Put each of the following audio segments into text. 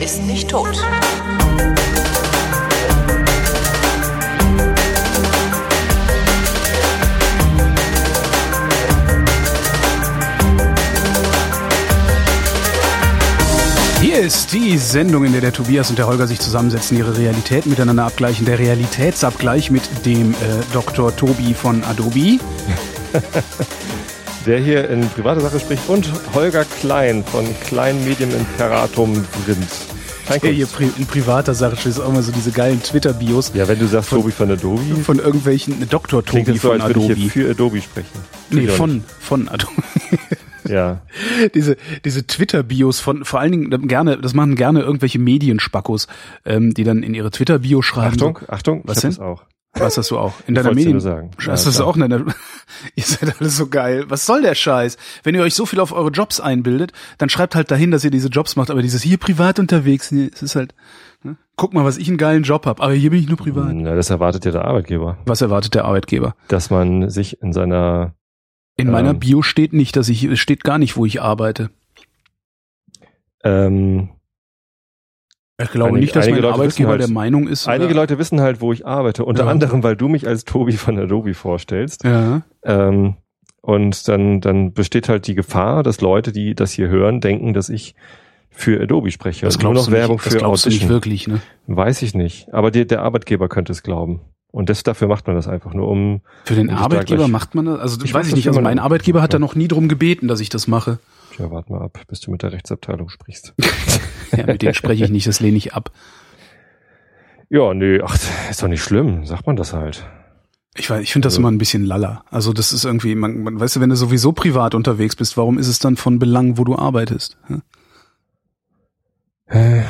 ist nicht tot. Hier ist die Sendung, in der der Tobias und der Holger sich zusammensetzen, ihre Realität miteinander abgleichen. Der Realitätsabgleich mit dem äh, Dr. Tobi von Adobe. der hier in privater Sache spricht und Holger Klein von Klein Medium Imperatum Print. Der hier pri in privater Sache ist auch immer so diese geilen Twitter-Bios. Ja, wenn du sagst von, Tobi von Adobe. Von irgendwelchen, Dr. Tobi Klingt so, von als Adobe. Ich für Adobe sprechen. Nee, von, von Adobe. Ja. diese diese Twitter-Bios von vor allen Dingen gerne, das machen gerne irgendwelche Medienspackos, ähm, die dann in ihre Twitter-Bio schreiben. Achtung, so, Achtung, was denn? auch. Was hast du auch? In deiner Medien? Sagen. Hast ja, du das auch in deiner, ihr seid alle so geil. Was soll der Scheiß? Wenn ihr euch so viel auf eure Jobs einbildet, dann schreibt halt dahin, dass ihr diese Jobs macht, aber dieses hier privat unterwegs, es ist halt, ne? guck mal, was ich einen geilen Job hab, aber hier bin ich nur privat. Na, das erwartet ja der Arbeitgeber. Was erwartet der Arbeitgeber? Dass man sich in seiner in meiner ähm, Bio steht nicht, dass ich, es steht gar nicht, wo ich arbeite. Ähm, ich glaube einige, nicht, dass mein Leute Arbeitgeber halt, der Meinung ist. Einige oder? Leute wissen halt, wo ich arbeite. Unter ja. anderem, weil du mich als Tobi von Adobe vorstellst. Ja. Ähm, und dann, dann besteht halt die Gefahr, dass Leute, die das hier hören, denken, dass ich für Adobe spreche. Das glaubst Nur noch Werbung nicht, das für glaubst Audition. du nicht wirklich, ne? Weiß ich nicht. Aber die, der Arbeitgeber könnte es glauben. Und das, dafür macht man das einfach nur, um. Für den um Arbeitgeber macht man das? Also, ich weiß ich nicht. Also, mein Arbeitgeber hat da noch nie drum gebeten, dass ich das mache. Tja, warte mal ab, bis du mit der Rechtsabteilung sprichst. ja, mit denen spreche ich nicht, das lehne ich ab. Ja, nee, ach, ist doch nicht schlimm, sagt man das halt. Ich weiß, ich finde das also, immer ein bisschen lalla. Also das ist irgendwie, man, man, weißt du, wenn du sowieso privat unterwegs bist, warum ist es dann von Belang, wo du arbeitest? Hm? Äh,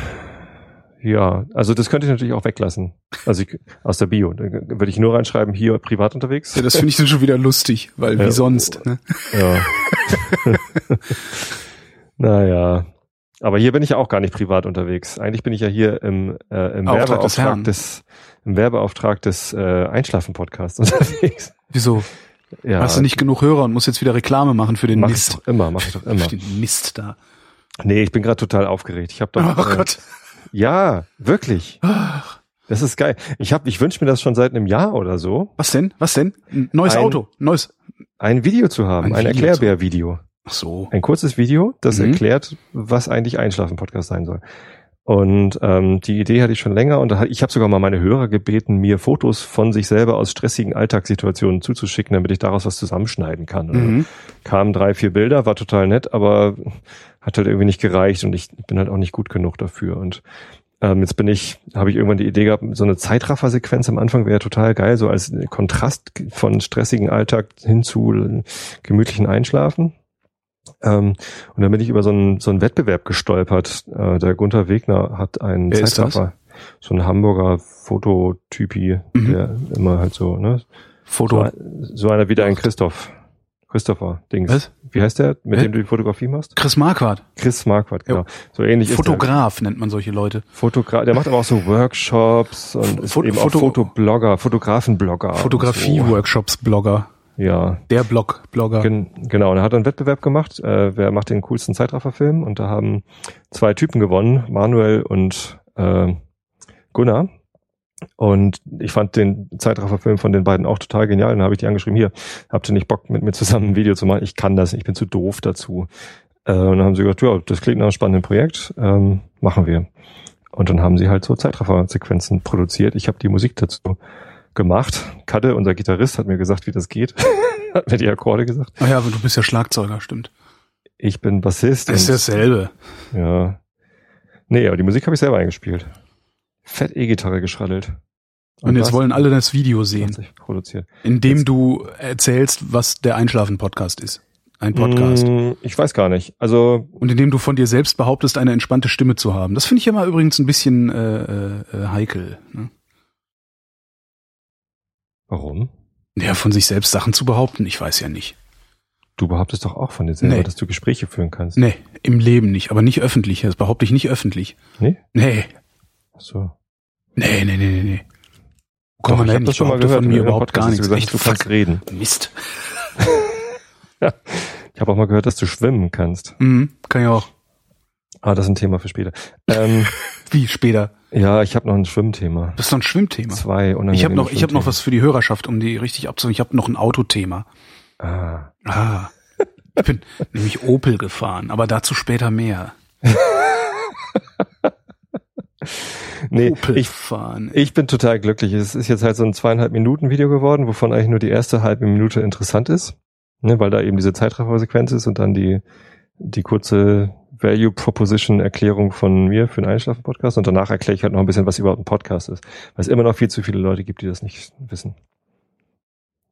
ja, also das könnte ich natürlich auch weglassen. Also ich, aus der Bio. Da würde ich nur reinschreiben, hier privat unterwegs. Ja, das finde ich dann schon wieder lustig, weil wie ja, sonst. Ne? Ja. naja. Aber hier bin ich ja auch gar nicht privat unterwegs. Eigentlich bin ich ja hier im, äh, im Werbeauftrag des, des, im Werbeauftrag des äh, Einschlafen-Podcasts unterwegs. Wieso? Ja. Hast du nicht genug Hörer und musst jetzt wieder Reklame machen für den mach Mist? Ich doch immer, mach ich doch immer. Für den Mist da. Nee, ich bin gerade total aufgeregt. Ich habe doch. Oh äh, Gott. Ja, wirklich. Ach. Das ist geil. Ich habe, ich wünsche mir das schon seit einem Jahr oder so. Was denn? Was denn? Ein neues ein, Auto, neues. Ein Video zu haben, ein, ein Erklärbär-Video. Ach so. Ein kurzes Video, das mhm. erklärt, was eigentlich Einschlafen-Podcast sein soll. Und ähm, die Idee hatte ich schon länger und ich habe sogar mal meine Hörer gebeten, mir Fotos von sich selber aus stressigen Alltagssituationen zuzuschicken, damit ich daraus was zusammenschneiden kann. Mhm. Kamen drei, vier Bilder, war total nett, aber hat halt irgendwie nicht gereicht und ich bin halt auch nicht gut genug dafür. Und ähm, jetzt bin ich, habe ich irgendwann die Idee gehabt, so eine Zeitraffer-Sequenz am Anfang wäre total geil, so als Kontrast von stressigen Alltag hin zu gemütlichen Einschlafen. Ähm, und dann bin ich über so einen, so einen Wettbewerb gestolpert. Äh, der Gunther Wegner hat einen Wer Zeitraffer, so ein Hamburger Fototypi, mhm. der immer halt so, ne? Foto. So, so einer wie dein Christoph. Christopher Dings. Was? Wie heißt der, mit Hä? dem du die Fotografie machst? Chris Marquardt. Chris Marquardt, genau. So ähnlich Fotograf ist der. nennt man solche Leute. Fotograf, der macht aber auch so Workshops und ist eben Foto auch Fotoblogger, Fotografenblogger. Fotografie-Workshops, Blogger. Ja. Der Blog, Blogger. Gen genau, und er hat einen Wettbewerb gemacht, äh, wer macht den coolsten Zeitrafferfilm und da haben zwei Typen gewonnen, Manuel und äh, Gunnar. Und ich fand den Zeitrafferfilm von den beiden auch total genial. Dann habe ich die angeschrieben, hier, habt ihr nicht Bock, mit mir zusammen ein Video zu machen? Ich kann das, ich bin zu doof dazu. Äh, und dann haben sie gesagt, ja, das klingt nach einem spannenden Projekt, ähm, machen wir. Und dann haben sie halt so Zeitraffer-Sequenzen produziert. Ich habe die Musik dazu gemacht. Kadde, unser Gitarrist, hat mir gesagt, wie das geht. hat mir die Akkorde gesagt. Ah ja, aber du bist ja Schlagzeuger, stimmt. Ich bin Bassist. Das ist dasselbe. Ja. Nee, aber die Musik habe ich selber eingespielt. Fett E-Gitarre geschraddelt. Und, Und jetzt wollen alle das Video sehen. Produziert. In dem du erzählst, was der Einschlafen-Podcast ist. Ein Podcast. Mm, ich weiß gar nicht. Also und indem du von dir selbst behauptest, eine entspannte Stimme zu haben. Das finde ich immer übrigens ein bisschen äh, äh, heikel. Ne? Warum? Ja, von sich selbst Sachen zu behaupten, ich weiß ja nicht. Du behauptest doch auch von dir selber, nee. dass du Gespräche führen kannst. Nee, im Leben nicht, aber nicht öffentlich. Das behaupte ich nicht öffentlich. Nee? Nee. Ach so. Nee, nee, nee, nee, nee. Komm, ich habe das schon mal gehört. Von mir überhaupt gar nichts. Gesagt, Echt, du kannst reden. Mist. ja. Ich habe auch mal gehört, dass du schwimmen kannst. Mhm, kann ich auch. Ah, das ist ein Thema für später. Ähm, Wie später? ja, ich habe noch ein Schwimmthema. Das ist doch ein Schwimmthema. Zwei unangenehme Ich habe noch, ich habe noch was für die Hörerschaft, um die richtig abzuholen. Ich habe noch ein Autothema. Ah, Ah. Ich bin nämlich Opel gefahren, aber dazu später mehr. Nee, ich, ich bin total glücklich. Es ist jetzt halt so ein zweieinhalb Minuten Video geworden, wovon eigentlich nur die erste halbe Minute interessant ist, ne, weil da eben diese Zeitraffer-Sequenz ist und dann die die kurze Value Proposition Erklärung von mir für den Einschlafen Podcast und danach erkläre ich halt noch ein bisschen, was überhaupt ein Podcast ist, weil es immer noch viel zu viele Leute gibt, die das nicht wissen.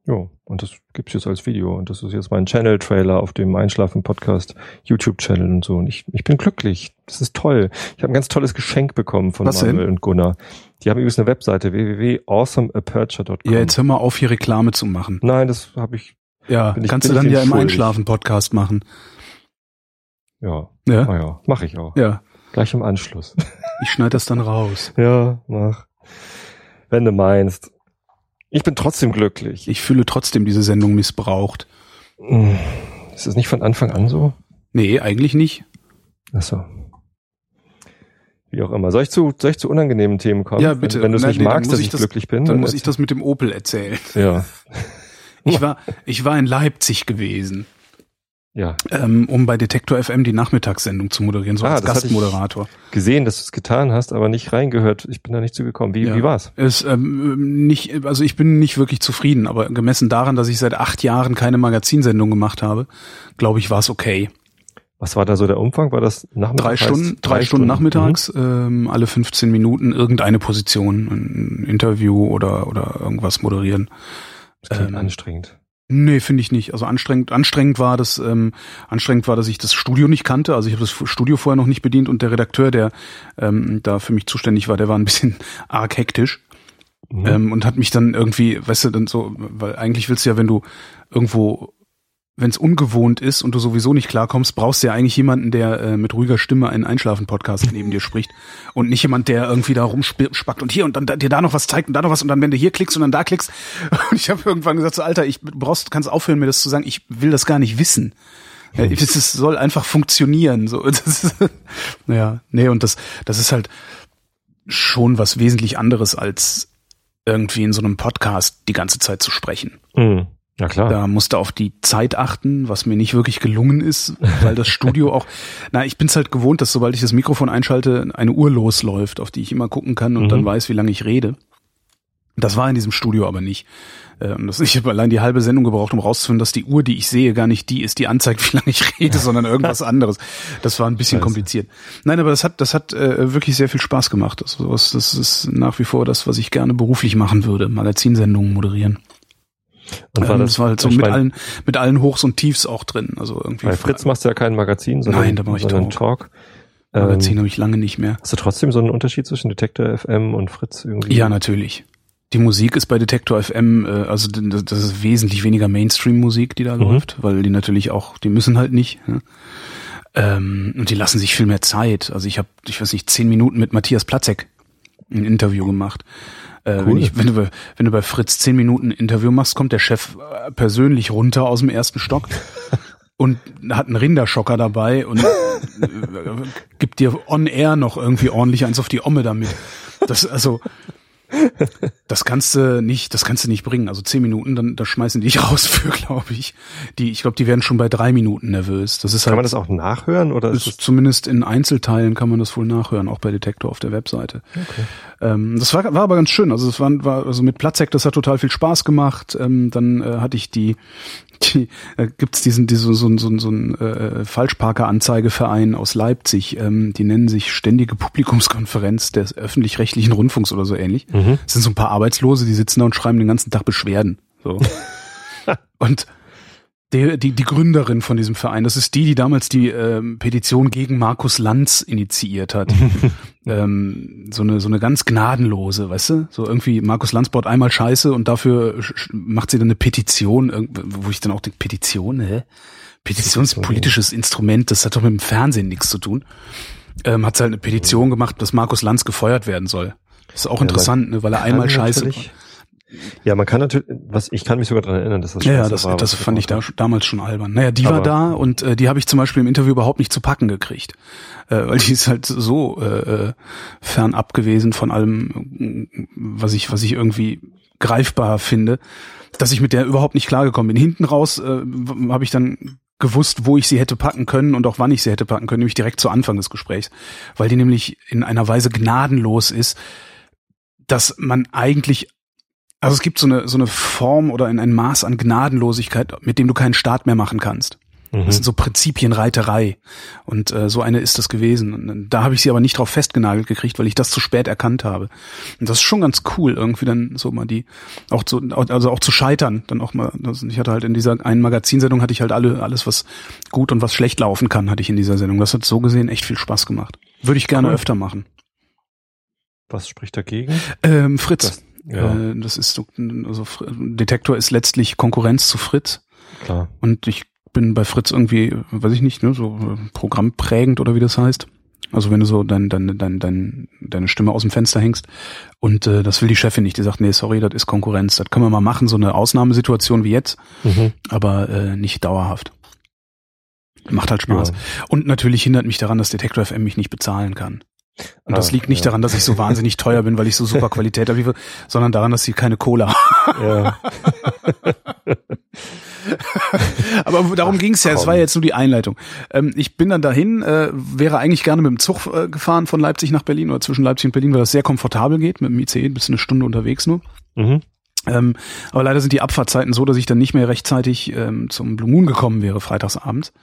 Jo, und das gibt's jetzt als Video und das ist jetzt mein Channel Trailer auf dem Einschlafen Podcast YouTube Channel und so und ich ich bin glücklich. Das ist toll. Ich habe ein ganz tolles Geschenk bekommen von Was denn? Manuel und Gunnar. Die haben übrigens eine Webseite www.awesomeaperture.com. Ja, jetzt hör mal auf, hier Reklame zu machen. Nein, das habe ich Ja, ich- kannst du dann ja im. Einschlafen-Podcast machen. ja, Ja, ah ja, mache ich auch. ja. Gleich im Anschluss. Ich schneide das dann raus. Ja, mach. Wenn du meinst. Ich bin trotzdem glücklich. Ich fühle trotzdem diese Sendung missbraucht. Hm, Ist das nicht von Anfang an so? Nee, eigentlich nicht. Achso. Wie auch immer. Soll ich zu, soll ich zu unangenehmen Themen kommen? Ja, bitte. Wenn, wenn du es nicht nee, magst, dass ich ich das- glücklich bin. Dann muss ich das mit dem Opel erzählen. Ja, Ich war, ich war in Leipzig gewesen, ja. ähm, um bei Detektor FM die Nachmittagssendung zu moderieren, so Ah, als das hatte ich- Gastmoderator. Gesehen, dass du es getan hast, aber nicht reingehört. Ich bin da nicht zugekommen. Wie, Ja. wie war's? Es, ähm, nicht, also ich bin nicht wirklich zufrieden, aber gemessen daran, dass ich seit acht Jahren keine Magazinsendung gemacht habe, glaube ich, war es okay. Was war da so der Umfang? War das nachmittags? Drei Stunden, drei, Stunden nachmittags, ähm, alle 15 Minuten irgendeine Position, ein Interview oder, oder irgendwas moderieren. Mhm. Das klingt ähm, anstrengend. Nee, finde ich nicht. Also anstrengend, anstrengend war das, ähm, anstrengend war, dass ich das Studio nicht kannte. Also ich habe das Studio vorher noch nicht bedient und der Redakteur, der ähm, da für mich zuständig war, der war ein bisschen arg hektisch Mhm. ähm, und hat mich dann irgendwie, weißt du, dann so, weil eigentlich willst du ja, wenn du irgendwo, wenn es ungewohnt ist und du sowieso nicht klarkommst, brauchst du ja eigentlich jemanden, der äh, mit ruhiger Stimme einen Einschlafen-Podcast neben dir spricht und nicht jemand, der irgendwie da rumspackt und hier und dann da, dir da noch was zeigt und da noch was und dann wenn du hier klickst und dann da klickst und ich habe irgendwann gesagt so Alter, ich du brauchst kannst aufhören mir das zu sagen, ich will das gar nicht wissen. Ja, Es ist- soll einfach funktionieren. So, das ist, ja, nee, und das, das ist halt schon was wesentlich anderes als irgendwie in so einem Podcast die ganze Zeit zu sprechen. Mhm. Ja klar. Da musste auf die Zeit achten, was mir nicht wirklich gelungen ist, weil das Studio auch, na, ich bin's halt gewohnt, dass sobald ich das Mikrofon einschalte, eine Uhr losläuft, auf die ich immer gucken kann und Mhm. dann weiß, wie lange ich rede. Das war in diesem Studio aber nicht. Ähm, das, ich habe allein die halbe Sendung gebraucht, um rauszufinden, dass die Uhr, die ich sehe, gar nicht die ist, die anzeigt, wie lange ich rede, sondern irgendwas anderes. Das war ein bisschen Scheiße. kompliziert. Nein, aber das hat, das hat äh, wirklich sehr viel Spaß gemacht. Also, das ist nach wie vor das, was ich gerne beruflich machen würde. Magazinsendungen moderieren. Und war Ähm, das, das war halt so mit mein, allen, mit allen Hochs und Tiefs auch drin. Also irgendwie. Bei Fritz machst du ja kein Magazin, sondern, Nein, da mach ich sondern Talk. Talk. Magazin Ähm, habe ich lange nicht mehr. hast du trotzdem so einen Unterschied zwischen Detektor FM und Fritz irgendwie? Ja, natürlich. Die Musik ist bei Detektor FM, äh, also das ist wesentlich weniger Mainstream-Musik, die da Mhm. läuft, weil die natürlich auch, die müssen halt nicht. Ne? Ähm, und die lassen sich viel mehr Zeit. Also ich habe, ich weiß nicht, zehn Minuten mit Matthias Platzek ein Interview gemacht. Äh, wenn, Cool. ich, wenn, du bei, wenn du bei Fritz zehn Minuten ein Interview machst, kommt der Chef äh, persönlich runter aus dem ersten Stock und hat einen Rinderschocker dabei und äh, gibt dir on air noch irgendwie ordentlich eins auf die Omme damit. Das also das kannst du nicht, das kannst du nicht bringen. Also zehn Minuten, dann da schmeißen die dich raus für, glaube ich. Die, ich glaube, die werden schon bei drei Minuten nervös. Das ist Kann halt man das auch nachhören oder ist ist zumindest in Einzelteilen kann man das wohl nachhören, auch bei Detektor auf der Webseite. Ähm, das war, war aber ganz schön. Also es war, war also mit Platzek, das hat total viel Spaß gemacht. Ähm, dann äh, hatte ich die, die äh, gibt's diesen, diesen so, so, so, so einen äh, Falschparker-Anzeigeverein aus Leipzig. Ähm, die nennen sich Ständige Publikumskonferenz des öffentlich-rechtlichen Rundfunks oder so ähnlich. Mhm. Das sind so ein paar Arbeitslose, die sitzen da und schreiben den ganzen Tag Beschwerden. So. und die, die, die Gründerin von diesem Verein, das ist die, die damals die ähm, Petition gegen Markus Lanz initiiert hat. ähm, so eine so eine ganz gnadenlose, weißt du? So irgendwie Markus Lanz baut einmal Scheiße und dafür macht sie dann eine Petition, wo ich dann auch denke, Petition, hä? Petition ist ein politisches Instrument, das hat doch mit dem Fernsehen nichts zu tun. Ähm, hat sie halt eine Petition gemacht, dass Markus Lanz gefeuert werden soll. ist auch interessant, ne, weil er einmal Scheiße natürlich- Ja, man kann natürlich, was ich kann mich sogar daran erinnern, dass das ja, das, war, das fand ich da, damals schon albern. Naja, die war da und äh, die habe ich zum Beispiel im Interview überhaupt nicht zu packen gekriegt, äh, weil die ist halt so äh, fernab gewesen von allem, was ich, was ich irgendwie greifbar finde, dass ich mit der überhaupt nicht klargekommen bin. Hinten raus äh, habe ich dann gewusst, wo ich sie hätte packen können und auch wann ich sie hätte packen können, nämlich direkt zu Anfang des Gesprächs, weil die nämlich in einer Weise gnadenlos ist, dass man eigentlich also es gibt so eine so eine Form oder ein, ein Maß an Gnadenlosigkeit, mit dem du keinen Start mehr machen kannst. Mhm. Das sind so Prinzipienreiterei. Und äh, so eine ist das gewesen. Und da habe ich sie aber nicht drauf festgenagelt gekriegt, weil ich das zu spät erkannt habe. Und das ist schon ganz cool, irgendwie dann so mal die, auch zu, also auch zu scheitern. Dann auch mal, also ich hatte halt in dieser einen Magazinsendung hatte ich halt alle, alles, was gut und was schlecht laufen kann, hatte ich in dieser Sendung. Das hat so gesehen echt viel Spaß gemacht. Würde ich gerne cool. öfter machen. Was spricht dagegen? Ähm, Fritz. Das, ja. äh, das ist so, also Detektor ist letztlich Konkurrenz zu Fritz. Klar. Und ich bin bei Fritz irgendwie, weiß ich nicht, ne, so äh, programmprägend oder wie das heißt. Also wenn du so dein, dein, dein, dein, deine Stimme aus dem Fenster hängst und äh, das will die Chefin nicht, die sagt, nee, sorry, das ist Konkurrenz, das können wir mal machen, so eine Ausnahmesituation wie jetzt, mhm. aber äh, nicht dauerhaft. Macht halt Spaß. Ja. Und natürlich hindert mich daran, dass Detektor FM mich nicht bezahlen kann. Und ah, das liegt nicht ja. daran, dass ich so wahnsinnig teuer bin, weil ich so super Qualität habe, sondern daran, dass sie keine Cola. Ja. Aber darum ging es ja, es war ja jetzt nur die Einleitung. Ähm, ich bin dann dahin, äh, wäre eigentlich gerne mit dem Zug äh, gefahren von Leipzig nach Berlin oder zwischen Leipzig und Berlin, weil das sehr komfortabel geht, mit dem ICE bis eine Stunde unterwegs nur. Mhm. Ähm, aber leider sind die Abfahrtzeiten so, dass ich dann nicht mehr rechtzeitig ähm, zum Blue Moon gekommen wäre, freitagsabends.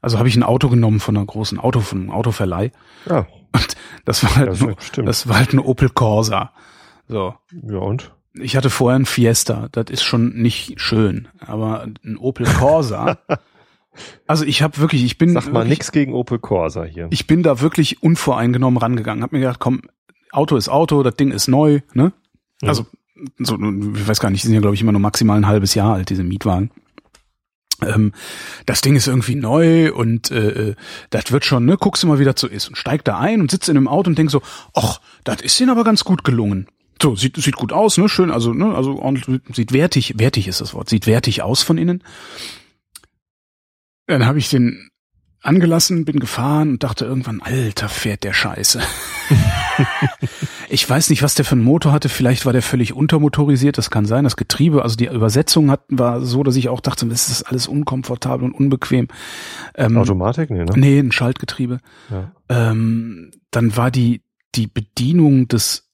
Also habe ich ein Auto genommen von einer großen Auto, von einem Autoverleih. Ja. Und das war halt, das, das war halt ein Opel Corsa. So. Ja und? Ich hatte vorher ein Fiesta. Das ist schon nicht schön, aber ein Opel Corsa. also ich habe wirklich, ich bin. Sag mal nix gegen Opel Corsa hier. Ich bin da wirklich unvoreingenommen rangegangen. Hab mir gedacht, komm, Auto ist Auto, das Ding ist neu, ne? Mhm. So, ich weiß gar nicht, die sind ja glaube ich immer nur maximal ein halbes Jahr alt, diese Mietwagen ähm, das Ding ist irgendwie neu und äh, äh, das wird schon, ne, guckst du mal, wie das so ist. Und steigt da ein und sitzt in einem Auto und denkt so, ach, das ist denen aber ganz gut gelungen. So, sieht, sieht gut aus, ne, schön, also, ne, also sieht wertig, wertig ist das Wort, sieht wertig aus von innen. Dann habe ich den angelassen, bin gefahren und dachte irgendwann, alter, fährt der Scheiße. ich weiß nicht, was der für einen Motor hatte. Vielleicht war der völlig untermotorisiert. Das kann sein. Das Getriebe, also die Übersetzung hat, war so, dass ich auch dachte, das ist alles unkomfortabel und unbequem. Ähm, Automatik? Nee, ne? Nee, ein Schaltgetriebe. Ja. Ähm, dann war die, die Bedienung des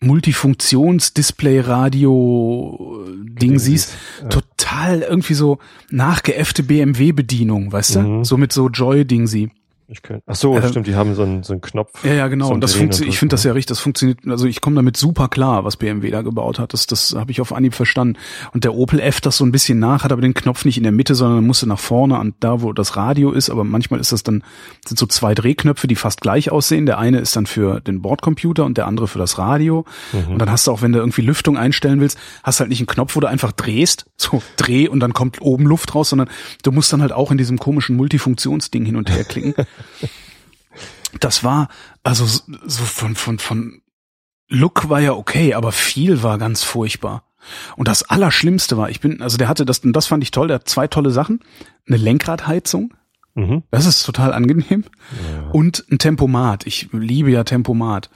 Multifunktions-Display-Radio-Ding siehst, ja. total irgendwie so nachgeäffte BMW-Bedienung, weißt du? Mhm. So mit so Joy-Ding sie. Ich könnte. Ach so, äh, stimmt, die haben so einen, so einen Knopf. Ja, ja, genau. Und das funktioniert, ich finde das ja richtig, das funktioniert, also ich komme damit super klar, was BMW da gebaut hat. Das, das habe ich auf Anhieb verstanden. Und der Opel F das so ein bisschen nach, hat aber den Knopf nicht in der Mitte, sondern musste nach vorne an da, wo das Radio ist. Aber manchmal ist das dann, sind so zwei Drehknöpfe, die fast gleich aussehen. Der eine ist dann für den Bordcomputer und der andere für das Radio. Mhm. Und dann hast du auch, wenn du irgendwie Lüftung einstellen willst, hast halt nicht einen Knopf, wo du einfach drehst, so dreh und dann kommt oben Luft raus, sondern du musst dann halt auch in diesem komischen Multifunktionsding hin und her klicken. das war, also so von, von, von Look war ja okay, aber viel war ganz furchtbar. Und das Allerschlimmste war, ich bin, also der hatte das, und das fand ich toll, der hat zwei tolle Sachen. Eine Lenkradheizung. Mhm. Das ist total angenehm. Ja. Und ein Tempomat. Ich liebe ja Tempomat.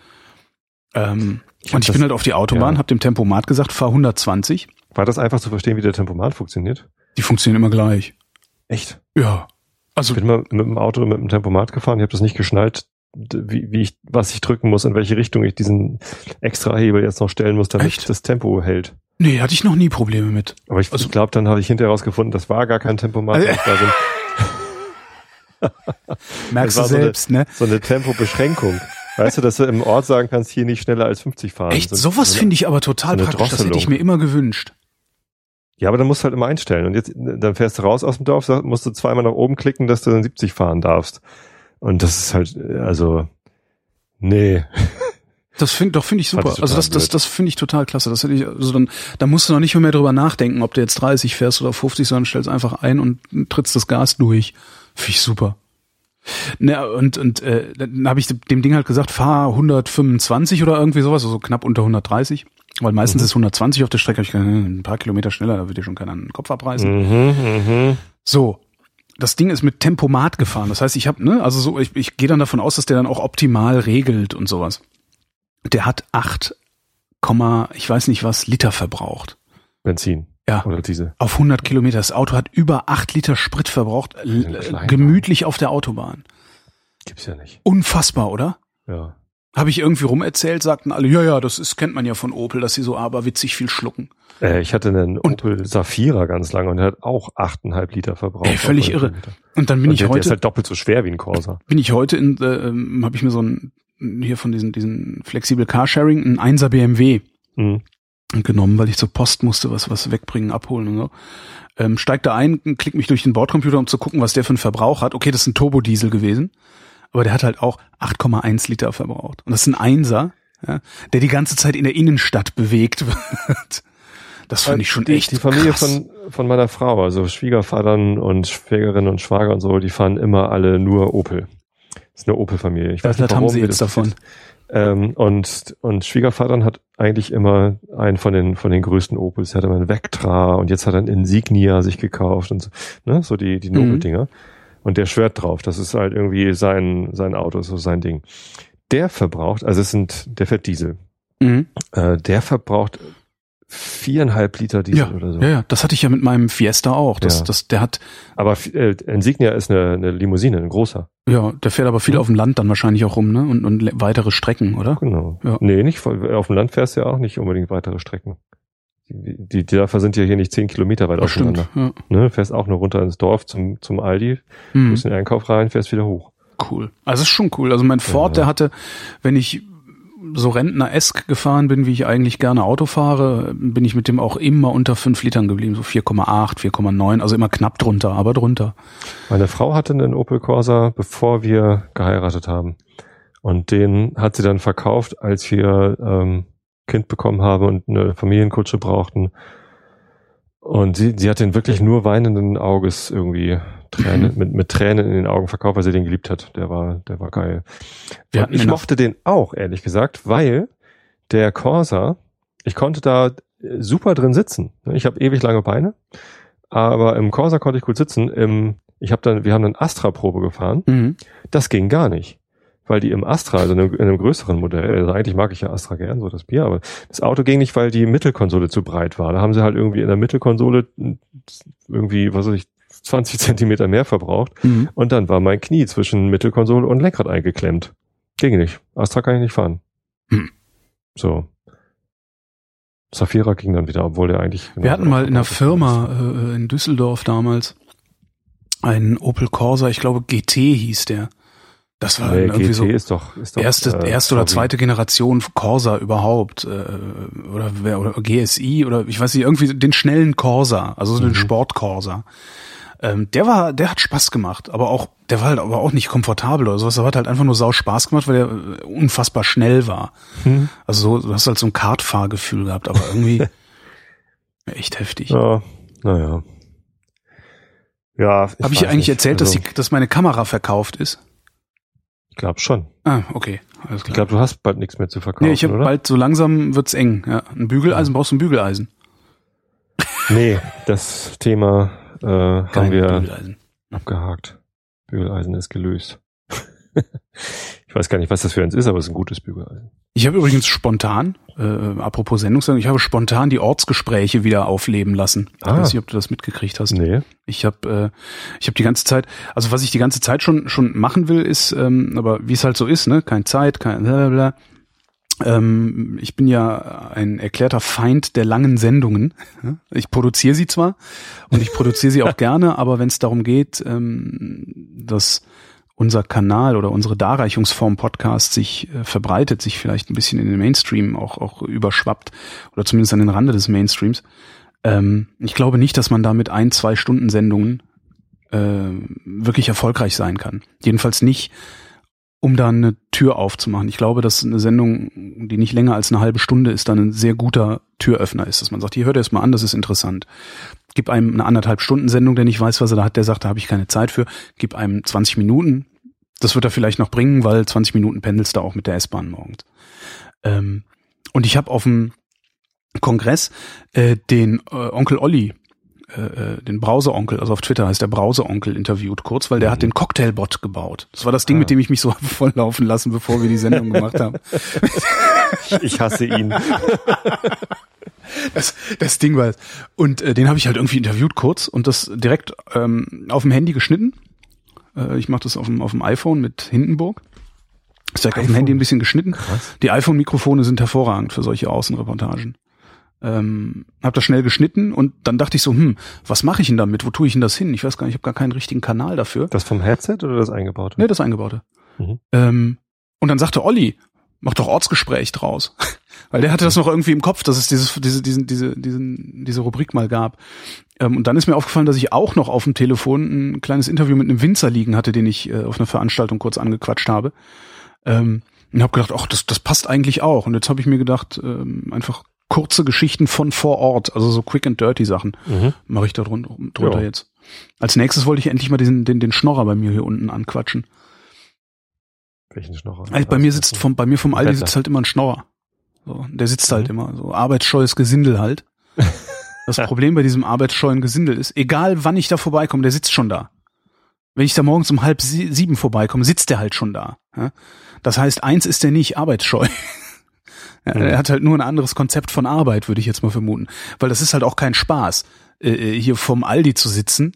Ähm, ich und ich das, bin halt auf die Autobahn, ja. habe dem Tempomat gesagt, fahr 120. War das einfach zu verstehen, wie der Tempomat funktioniert? Die funktionieren immer gleich. Echt? Ja. Also ich bin mal mit dem Auto mit dem Tempomat gefahren, ich habe das nicht geschnallt, wie, wie ich, was ich drücken muss, in welche Richtung ich diesen extra Hebel jetzt noch stellen muss, damit Echt? das Tempo hält. Nee, hatte ich noch nie Probleme mit. Aber ich, also, ich glaube, dann habe ich hinterher rausgefunden, das war gar kein Tempomat. Also, so Merkst du selbst, so eine, ne? So eine Tempobeschränkung. Weißt du, dass du im Ort sagen kannst, hier nicht schneller als 50 fahren. Echt? So, Sowas so finde ich aber total so praktisch. Das hätte ich mir immer gewünscht. Ja, aber dann musst du halt immer einstellen. Und jetzt, dann fährst du raus aus dem Dorf, musst du zweimal nach oben klicken, dass du dann 70 fahren darfst. Und das ist halt, also, nee. Das finde doch finde ich super. Ich also das das das finde ich total klasse. Das hätte ich also dann da musst du noch nicht mehr drüber nachdenken, ob du jetzt 30 fährst oder 50, sondern stellst einfach ein und trittst das Gas durch. Finde ich super. Ne, und und äh, dann habe ich dem Ding halt gesagt, fahr 125 oder irgendwie sowas, also knapp unter 130. Weil meistens Mhm. ist 120 auf der Strecke, ich hm, ein paar Kilometer schneller, da wird dir schon keiner einen Kopf abreißen. Mhm, mhm. So, das Ding ist mit Tempomat gefahren. Das heißt, ich habe, ne, also so, ich, ich gehe dann davon aus, dass der dann auch optimal regelt und sowas. Der hat 8, ich weiß nicht was, Liter verbraucht. Benzin. Ja. Oder Diesel. Auf 100 Kilometer. Das Auto hat über 8 Liter Sprit verbraucht, gemütlich auf der Autobahn. Gibt's ja nicht. Unfassbar, oder? Ja. Habe ich irgendwie rumerzählt, sagten alle, ja, ja, das ist, kennt man ja von Opel, dass sie so aberwitzig viel schlucken. Äh, ich hatte einen Und- Opel Safira ganz lange und der hat auch 8,5 Liter verbraucht. Ey, völlig irre. 100 Kilometer. Und dann bin Und ich der, der ist heute, halt doppelt so schwer wie ein Corsa. bin ich heute in, äh, ähm, habe ich mir so ein, hier von diesen, diesen flexibel Carsharing, ein 1er BMW Mhm. genommen, weil ich zur Post musste, was, was wegbringen, abholen und so. Ähm, steig da ein, klick mich durch den Bordcomputer, um zu gucken, was der für einen Verbrauch hat. Okay, das ist ein Turbodiesel gewesen, aber der hat halt auch 8,1 Liter verbraucht. Und das ist ein Einser, ja, der die ganze Zeit in der Innenstadt bewegt wird. Das fand ich schon die, echt Die Familie krass. von, von meiner Frau, also Schwiegervatern und Schwägerin und Schwager und so, die fahren immer alle nur Opel. Das ist eine Opel-Familie. Ich weiß das nicht, haben warum, sie wie jetzt das davon. Ähm, und, und Schwiegervater hat eigentlich immer einen von den, von den größten Opels. Er hatte mal einen Vectra und jetzt hat er einen Insignia sich gekauft und so, ne, so die, die Mhm. Und der schwört drauf. Das ist halt irgendwie sein, sein Auto, so sein Ding. Der verbraucht, also es sind, der fährt Diesel. Mhm. Äh, der verbraucht viereinhalb Liter Diesel Ja, oder so. ja, ja, das hatte ich ja mit meinem Fiesta auch. Das, Ja. das, der hat, Aber äh, Insignia ist eine, eine Limousine, ein großer. ja, der fährt aber viel auf dem Land dann wahrscheinlich auch rum, ne? Und, und weitere Strecken, oder? Genau. Ja. Nee, nicht auf dem Land fährst du ja auch nicht unbedingt weitere Strecken. Die, die, Dörfer sind ja hier nicht zehn Kilometer weit Das stimmt. auseinander. Ja. Ne, fährst auch nur runter ins Dorf zum, zum Aldi, Mhm. musst in den Einkauf rein, fährst wieder hoch. Cool. Also ist schon cool. Also mein Ford, Ja. der hatte, wenn ich so Rentner-esk gefahren bin, wie ich eigentlich gerne Auto fahre, bin ich mit dem auch immer unter fünf Litern geblieben, so 4,8, 4,9, also immer knapp drunter, aber drunter. Meine Frau hatte einen Opel Corsa, bevor wir geheiratet haben. Und den hat sie dann verkauft, als wir ähm, Kind bekommen haben und eine Familienkutsche brauchten. Und sie, sie hat den wirklich nur weinenden Auges irgendwie Tränen, Mhm. mit, mit Tränen in den Augen verkauft, weil sie den geliebt hat. Der war, der war geil. Ich mochte den auch, ehrlich gesagt, weil der Corsa, ich konnte da äh, super drin sitzen. Ich habe ewig lange Beine, aber im Corsa konnte ich gut sitzen. Im, ich habe dann, wir haben dann Astra-Probe gefahren. Mhm. Das ging gar nicht. Weil die im Astra, also in einem, in einem größeren Modell, also eigentlich mag ich ja Astra gern, so das Bier, aber das Auto ging nicht, weil die Mittelkonsole zu breit war. Da haben sie halt irgendwie in der Mittelkonsole irgendwie, was weiß ich, 20 Zentimeter mehr verbraucht. Mhm. Und dann war mein Knie zwischen Mittelkonsole und Lenkrad eingeklemmt. Ging nicht. Astra kann ich nicht fahren. Hm. So. Safira ging dann wieder, obwohl der eigentlich. Wir hatten mal in einer Firma äh, in Düsseldorf damals einen Opel Corsa, ich glaube GT hieß der. Das war Nee, irgendwie GT so ist doch, ist doch erste, äh, erste oder zweite Generation Corsa überhaupt äh, oder, wer- oder GSI oder ich weiß nicht irgendwie den schnellen Corsa, also so den Mhm. Sport Corsa. Ähm, der war, der hat Spaß gemacht, aber auch der war halt aber auch nicht komfortabel oder sowas. Der hat halt einfach nur sau Spaß gemacht, weil er äh, unfassbar schnell war. Hm. Also so, du hast halt so ein Kartfahrgefühl gehabt, aber irgendwie echt heftig. Ja, naja. Ja. Habe ich dir eigentlich nicht. erzählt, also, dass, die, dass meine Kamera verkauft ist? Ich glaube schon. Ah, okay, alles Ich klar. glaube, du hast bald nichts mehr zu verkaufen, nee, ich habe bald so langsam wird's eng. Ja, ein Bügeleisen brauchst du ein Bügeleisen. Nee, das Thema äh, haben wir Bügeleisen. abgehakt. Bügeleisen ist gelöst. ich weiß gar nicht, was das für eins ist, aber es ist ein gutes Bügeleisen. Ich habe übrigens spontan, äh, apropos Sendungssendung, ich habe spontan die Ortsgespräche wieder aufleben lassen. Ich Ah. weiß nicht, ob du das mitgekriegt hast. Nee. Ich habe äh, ich habe die ganze Zeit, also was ich die ganze Zeit schon schon machen will, ist, ähm, aber wie es halt so ist, ne, kein Zeit, kein blablabla. Ähm, ich bin ja ein erklärter Feind der langen Sendungen. Ich produziere sie zwar und ich produziere sie auch gerne, aber wenn es darum geht, ähm, dass unser Kanal oder unsere Darreichungsform Podcast sich äh, verbreitet, sich vielleicht ein bisschen in den Mainstream auch, auch überschwappt oder zumindest an den Rande des Mainstreams. Ähm, ich glaube nicht, dass man da mit ein, zwei Stunden Sendungen äh, wirklich erfolgreich sein kann. Jedenfalls nicht, um da eine Tür aufzumachen. Ich glaube, dass eine Sendung, die nicht länger als eine halbe Stunde ist, dann ein sehr guter Türöffner ist, dass man sagt, hier hört erst mal an, das ist interessant. Gib einem eine anderthalb Stunden Sendung, der nicht weiß, was er da hat, der sagt, da habe ich keine Zeit für. Gib einem 20 Minuten. Das wird er vielleicht noch bringen, weil 20 Minuten pendelst du auch mit der S-Bahn morgens. Ähm, und ich habe auf dem Kongress äh, den äh, Onkel Olli, äh, äh, den Browser-Onkel, also auf Twitter heißt der Browser-Onkel interviewt kurz, weil der hat den Cocktailbot gebaut. Das war das Ding, Ah. mit dem ich mich so volllaufen lassen, bevor wir die Sendung gemacht haben. Ich hasse ihn. Das, das Ding war es. Und äh, den habe ich halt irgendwie interviewt kurz und das direkt ähm, auf dem Handy geschnitten. Äh, ich mache das auf dem, auf dem iPhone mit Hindenburg. Ist direkt auf dem? Handy ein bisschen geschnitten. Krass. Die iPhone-Mikrofone sind hervorragend für solche Außenreportagen. Ähm, hab das schnell geschnitten und dann dachte ich so, hm, was mache ich denn damit? Wo tue ich denn das hin? Ich weiß gar nicht, ich habe gar keinen richtigen Kanal dafür. Das vom Headset oder das eingebaute? Ne, das eingebaute. Mhm. Ähm, und dann sagte Olli, mach doch Ortsgespräch draus. Weil der hatte das noch irgendwie im Kopf, dass es dieses, diese, diesen, diese, diesen, diese Rubrik mal gab. Ähm, und dann ist mir aufgefallen, dass ich auch noch auf dem Telefon ein kleines Interview mit einem Winzer liegen hatte, den ich äh, auf einer Veranstaltung kurz angequatscht habe. Ähm, und habe gedacht, ach, das, das passt eigentlich auch. Und jetzt habe ich mir gedacht, ähm, einfach kurze Geschichten von vor Ort, also so quick and dirty Sachen, Mhm. mache ich da drunter, drunter Ja. jetzt. Als nächstes wollte ich endlich mal diesen, den, den Schnorrer bei mir hier unten anquatschen. Welchen Schnorrer? Also bei mir sitzt vom, bei mir vom Aldi sitzt halt immer ein Schnorrer. So, der sitzt Mhm. halt immer, so arbeitsscheues Gesindel halt. Das Problem bei diesem arbeitsscheuen Gesindel ist, egal wann ich da vorbeikomme, der sitzt schon da. Wenn ich da morgens um halb sie- sieben vorbeikomme, sitzt der halt schon da. Das heißt, eins ist der nicht arbeitsscheu. Ja, Mhm. Er hat halt nur ein anderes Konzept von Arbeit, würde ich jetzt mal vermuten. Weil das ist halt auch kein Spaß, äh, äh, hier vom Aldi zu sitzen,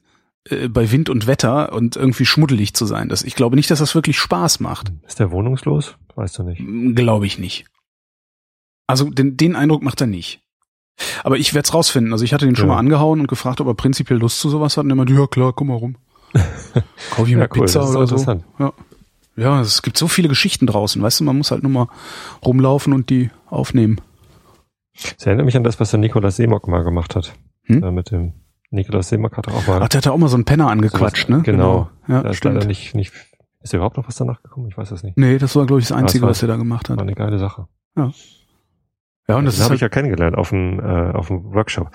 äh, bei Wind und Wetter und irgendwie schmuddelig zu sein. Das, ich glaube nicht, dass das wirklich Spaß macht. Ist der wohnungslos? Weißt du nicht. Glaube ich nicht. Also den, den Eindruck macht er nicht. Aber ich werde es rausfinden. Also ich hatte den schon Ja. mal angehauen und gefragt, ob er prinzipiell Lust zu sowas hat. Und er meinte, ja klar, komm mal rum. Kauf ich Ja, mir cool, Pizza oder so. Ja. ja, es gibt so viele Geschichten draußen. Weißt du, man muss halt nur mal rumlaufen und die aufnehmen. Das erinnert mich an das, was der Nikolaus Seemock mal gemacht hat. Hm? Äh, mit dem Nikolaus Seemock hat auch mal. Ach, der hat auch mal so einen Penner angequatscht, ne? Genau. Ja, da ist stimmt. nicht, nicht, ist da überhaupt noch was danach gekommen? Ich weiß das nicht. Nee, das war, glaube ich, das Einzige, war- was er da gemacht War hat. eine geile Sache. Ja, und das den ist habe halt, ich ja kennengelernt auf dem, äh, auf dem Workshop.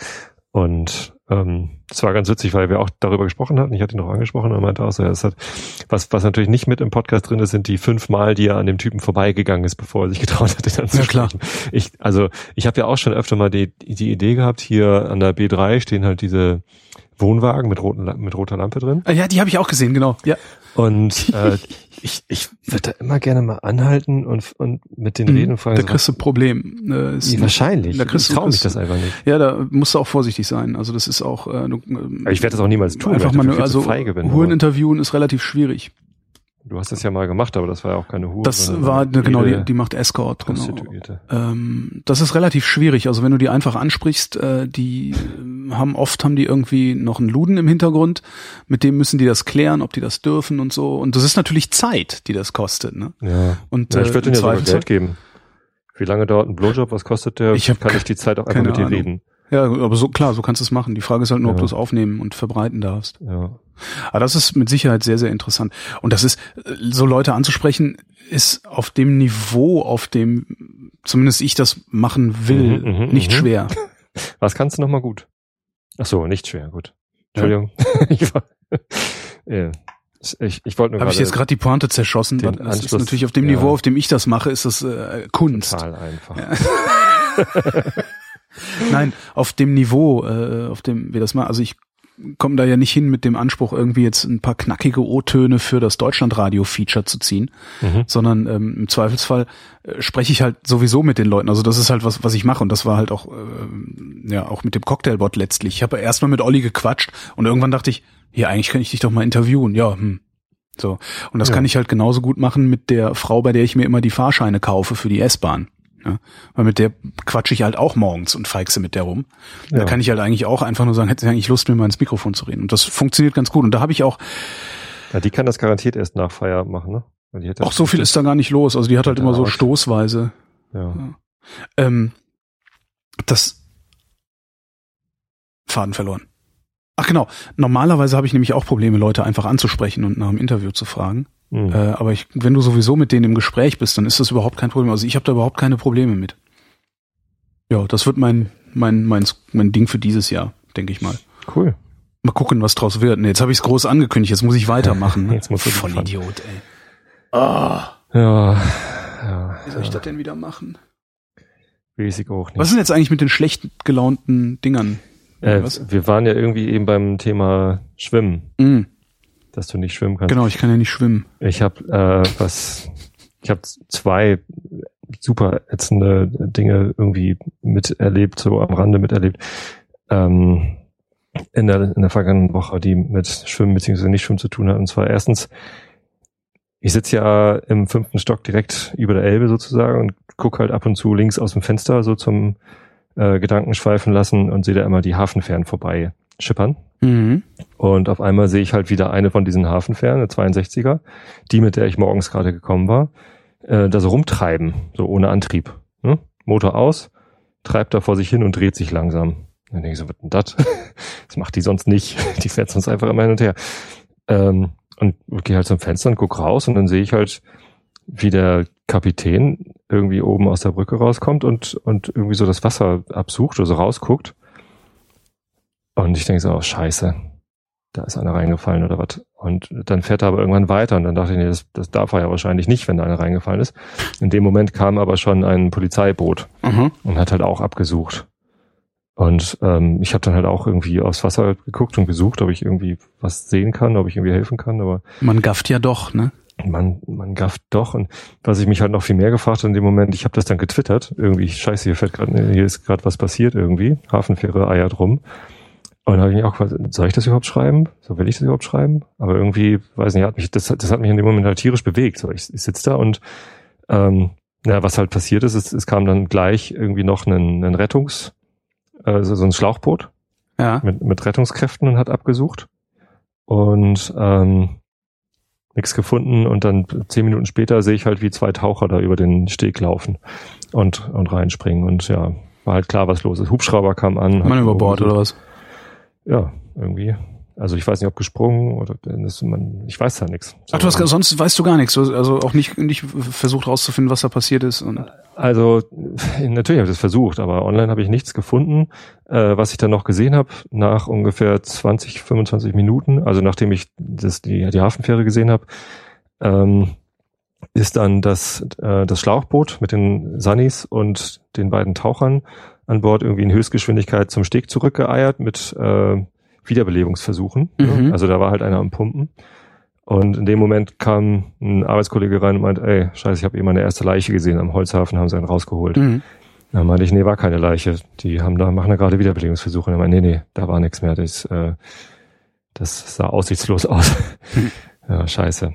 Und ähm, das war ganz witzig, weil wir auch darüber gesprochen hatten. Ich hatte ihn noch angesprochen und er meinte auch so, ja, es hat, was, was natürlich nicht mit im Podcast drin ist, sind die fünf Mal, die er an dem Typen vorbeigegangen ist, bevor er sich getraut hat, den anzusprechen. klar. Ich, also ich habe ja auch schon öfter mal die, die Idee gehabt, hier an der B3 stehen halt diese Wohnwagen mit, roten, mit roter Lampe drin. Ja, die habe ich auch gesehen, genau. Ja. Und äh, ich, ich würde da immer gerne mal anhalten und, und mit den reden und fragen, da kriegst du ein Problem. Äh, ist was, wahrscheinlich. Da kriegst ich traue mich das einfach nicht. Ja, da musst du auch vorsichtig sein. Also das ist auch, äh, du, ich werde das auch niemals tun, einfach mal, zu also Huren interviewen ist relativ schwierig. Du hast das ja mal gemacht, aber das war ja auch keine Hure. Das war, genau, die, die macht Escort, genau. Ähm, das ist relativ schwierig. Also wenn du die einfach ansprichst, äh, die äh, haben oft haben die irgendwie noch einen Luden im Hintergrund, mit dem müssen die das klären, ob die das dürfen und so. Und das ist natürlich Zeit, die das kostet. Ne? Ja. Und ja ich äh, würde im dir ja sogar Geld geben. Wie lange dauert ein Blowjob? Was kostet der? Ich hab Kann ich die Zeit auch einfach mit dir reden? Ja, aber so klar, so kannst du es machen. Die Frage ist halt nur, ob Ja. du es aufnehmen und verbreiten darfst. Ja. Aber das ist mit Sicherheit sehr, sehr interessant. Und das ist, äh, so Leute anzusprechen, ist auf dem Niveau, auf dem zumindest ich das machen will, Mhm, mhm, nicht mhm. schwer. Was kannst du nochmal gut? Ach so, nicht schwer, gut. Entschuldigung. ja. ich, ich wollte nur Habe ich jetzt gerade die Pointe zerschossen? Das ist Anschluss- natürlich auf dem ja. Niveau, auf dem ich das mache, ist das äh, Kunst. total einfach. Ja. Nein, auf dem Niveau, äh, auf dem wir das mal, also ich komme da ja nicht hin mit dem Anspruch, irgendwie jetzt ein paar knackige O-Töne für das Deutschlandradio-Feature zu ziehen, Mhm. sondern ähm, im Zweifelsfall äh, spreche ich halt sowieso mit den Leuten. Also das ist halt was, was ich mache und das war halt auch, ähm, ja, auch mit dem Cocktailbot letztlich. Ich habe erstmal mit Olli gequatscht und irgendwann dachte ich, ja, eigentlich kann ich dich doch mal interviewen. Ja, hm. So. Und das Ja. kann ich halt genauso gut machen mit der Frau, bei der ich mir immer die Fahrscheine kaufe für die S-Bahn. Ja, weil mit der quatsche ich halt auch morgens und feigse mit der rum. Da Ja. kann ich halt eigentlich auch einfach nur sagen, hätte sie eigentlich Lust, mir mal ins Mikrofon zu reden. Und das funktioniert ganz gut. Und da habe ich auch, Ja, die kann das garantiert erst nach Feierabend machen, ne? Hätte auch so viel ist da gar nicht los. Also die hat halt Ja, immer so aus. stoßweise. Ja. Ähm, das Faden verloren. Ach genau. Normalerweise habe ich nämlich auch Probleme, Leute einfach anzusprechen und nach einem Interview zu fragen. Mhm. Äh, aber ich, wenn du sowieso mit denen im Gespräch bist, dann ist das überhaupt kein Problem. Also ich habe da überhaupt keine Probleme mit. Ja, das wird mein mein mein mein Ding für dieses Jahr, denke ich mal. Cool. Mal gucken, was draus wird. Nee, jetzt habe ich es groß angekündigt. Jetzt muss ich weitermachen. ne? Jetzt musst du Voll. Idiot, ey. Ah, Ja. ja. wie soll ich das denn wieder machen? ich auch nicht. Was ist denn jetzt eigentlich mit den schlecht gelaunten Dingern? Äh, wir waren ja irgendwie eben beim Thema Schwimmen, Mm, dass du nicht schwimmen kannst. genau, ich kann ja nicht schwimmen. Ich habe äh, was, ich habe zwei super ätzende Dinge irgendwie miterlebt, so am Rande miterlebt. Ähm, in der, in der vergangenen Woche, die mit Schwimmen bzw. nicht Schwimmen zu tun hat. Und zwar erstens, ich sitze ja im fünften Stock direkt über der Elbe sozusagen und gucke halt ab und zu links aus dem Fenster so zum äh, Gedanken schweifen lassen und sehe da immer die Hafenfähren vorbei schippern. Mhm. Und auf einmal sehe ich halt wieder eine von diesen Hafenfähren, eine 62er, die, mit der ich morgens gerade gekommen war, äh, da so rumtreiben, so ohne Antrieb. Ne? Motor aus, treibt da vor sich hin und dreht sich langsam. Dann denke ich so, was denn das? Das macht die sonst nicht. Die fährt sonst einfach immer hin und her. Ähm, und gehe halt zum Fenster und guck raus und dann sehe ich halt, wie der Kapitän irgendwie oben aus der Brücke rauskommt und, und irgendwie so das Wasser absucht oder so rausguckt. Und ich denke so, oh scheiße, da ist einer reingefallen oder was. Und dann fährt er aber irgendwann weiter und dann dachte ich, nee, das, das darf er ja wahrscheinlich nicht, wenn da einer reingefallen ist. In dem Moment kam aber schon ein Polizeiboot Aha. und hat halt auch abgesucht. Und ähm, ich habe dann halt auch irgendwie aufs Wasser geguckt und gesucht, ob ich irgendwie was sehen kann, ob ich irgendwie helfen kann, aber Man gafft ja doch, ne? man, man gafft doch. Und was ich mich halt noch viel mehr gefragt habe in dem Moment, ich habe das dann getwittert, irgendwie, scheiße, hier fährt grad, hier ist gerade was passiert irgendwie, Hafenfähre eiert rum. Und dann habe ich mich auch gefragt, soll ich das überhaupt schreiben? So will ich das überhaupt schreiben? Aber irgendwie, weiß nicht, hat mich, das, das hat mich in dem Moment halt tierisch bewegt. So, ich, ich sitze da und ähm, na, was halt passiert ist, es, es kam dann gleich irgendwie noch ein, ein Rettungs, äh, so ein Schlauchboot Ja. mit, mit Rettungskräften und hat abgesucht. Und ähm, nichts gefunden und dann zehn Minuten später sehe ich halt, wie zwei Taucher da über den Steg laufen und, und reinspringen. Und ja, war halt klar, was los ist. Hubschrauber kam an. Man über Bord oder was? Ja, irgendwie. Also ich weiß nicht, ob gesprungen oder das, man, ich weiß da nichts. Ach, du hast, sonst weißt du gar nichts. Also auch nicht, nicht versucht rauszufinden, was da passiert ist. Also natürlich habe ich das versucht, aber online habe ich nichts gefunden. Äh, was ich dann noch gesehen habe, nach ungefähr 20, 25 Minuten, also nachdem ich das, die, die Hafenfähre gesehen habe, ähm, ist dann das, äh, das Schlauchboot mit den Sunnis und den beiden Tauchern an Bord irgendwie in Höchstgeschwindigkeit zum Steg zurückgeeiert mit äh, Wiederbelebungsversuchen. Mhm. Ne? Also da war halt einer am Pumpen. Und in dem Moment kam ein Arbeitskollege rein und meint, ey, scheiße, ich habe eben meine erste Leiche gesehen. Am Holzhafen haben sie einen rausgeholt. Mhm. Dann meinte ich, nee, war keine Leiche. Die haben da, machen da gerade Wiederbelebungsversuche. Und er meinte, nee, nee, da war nichts mehr. Das, äh, das sah aussichtslos aus. Hm. ja, scheiße.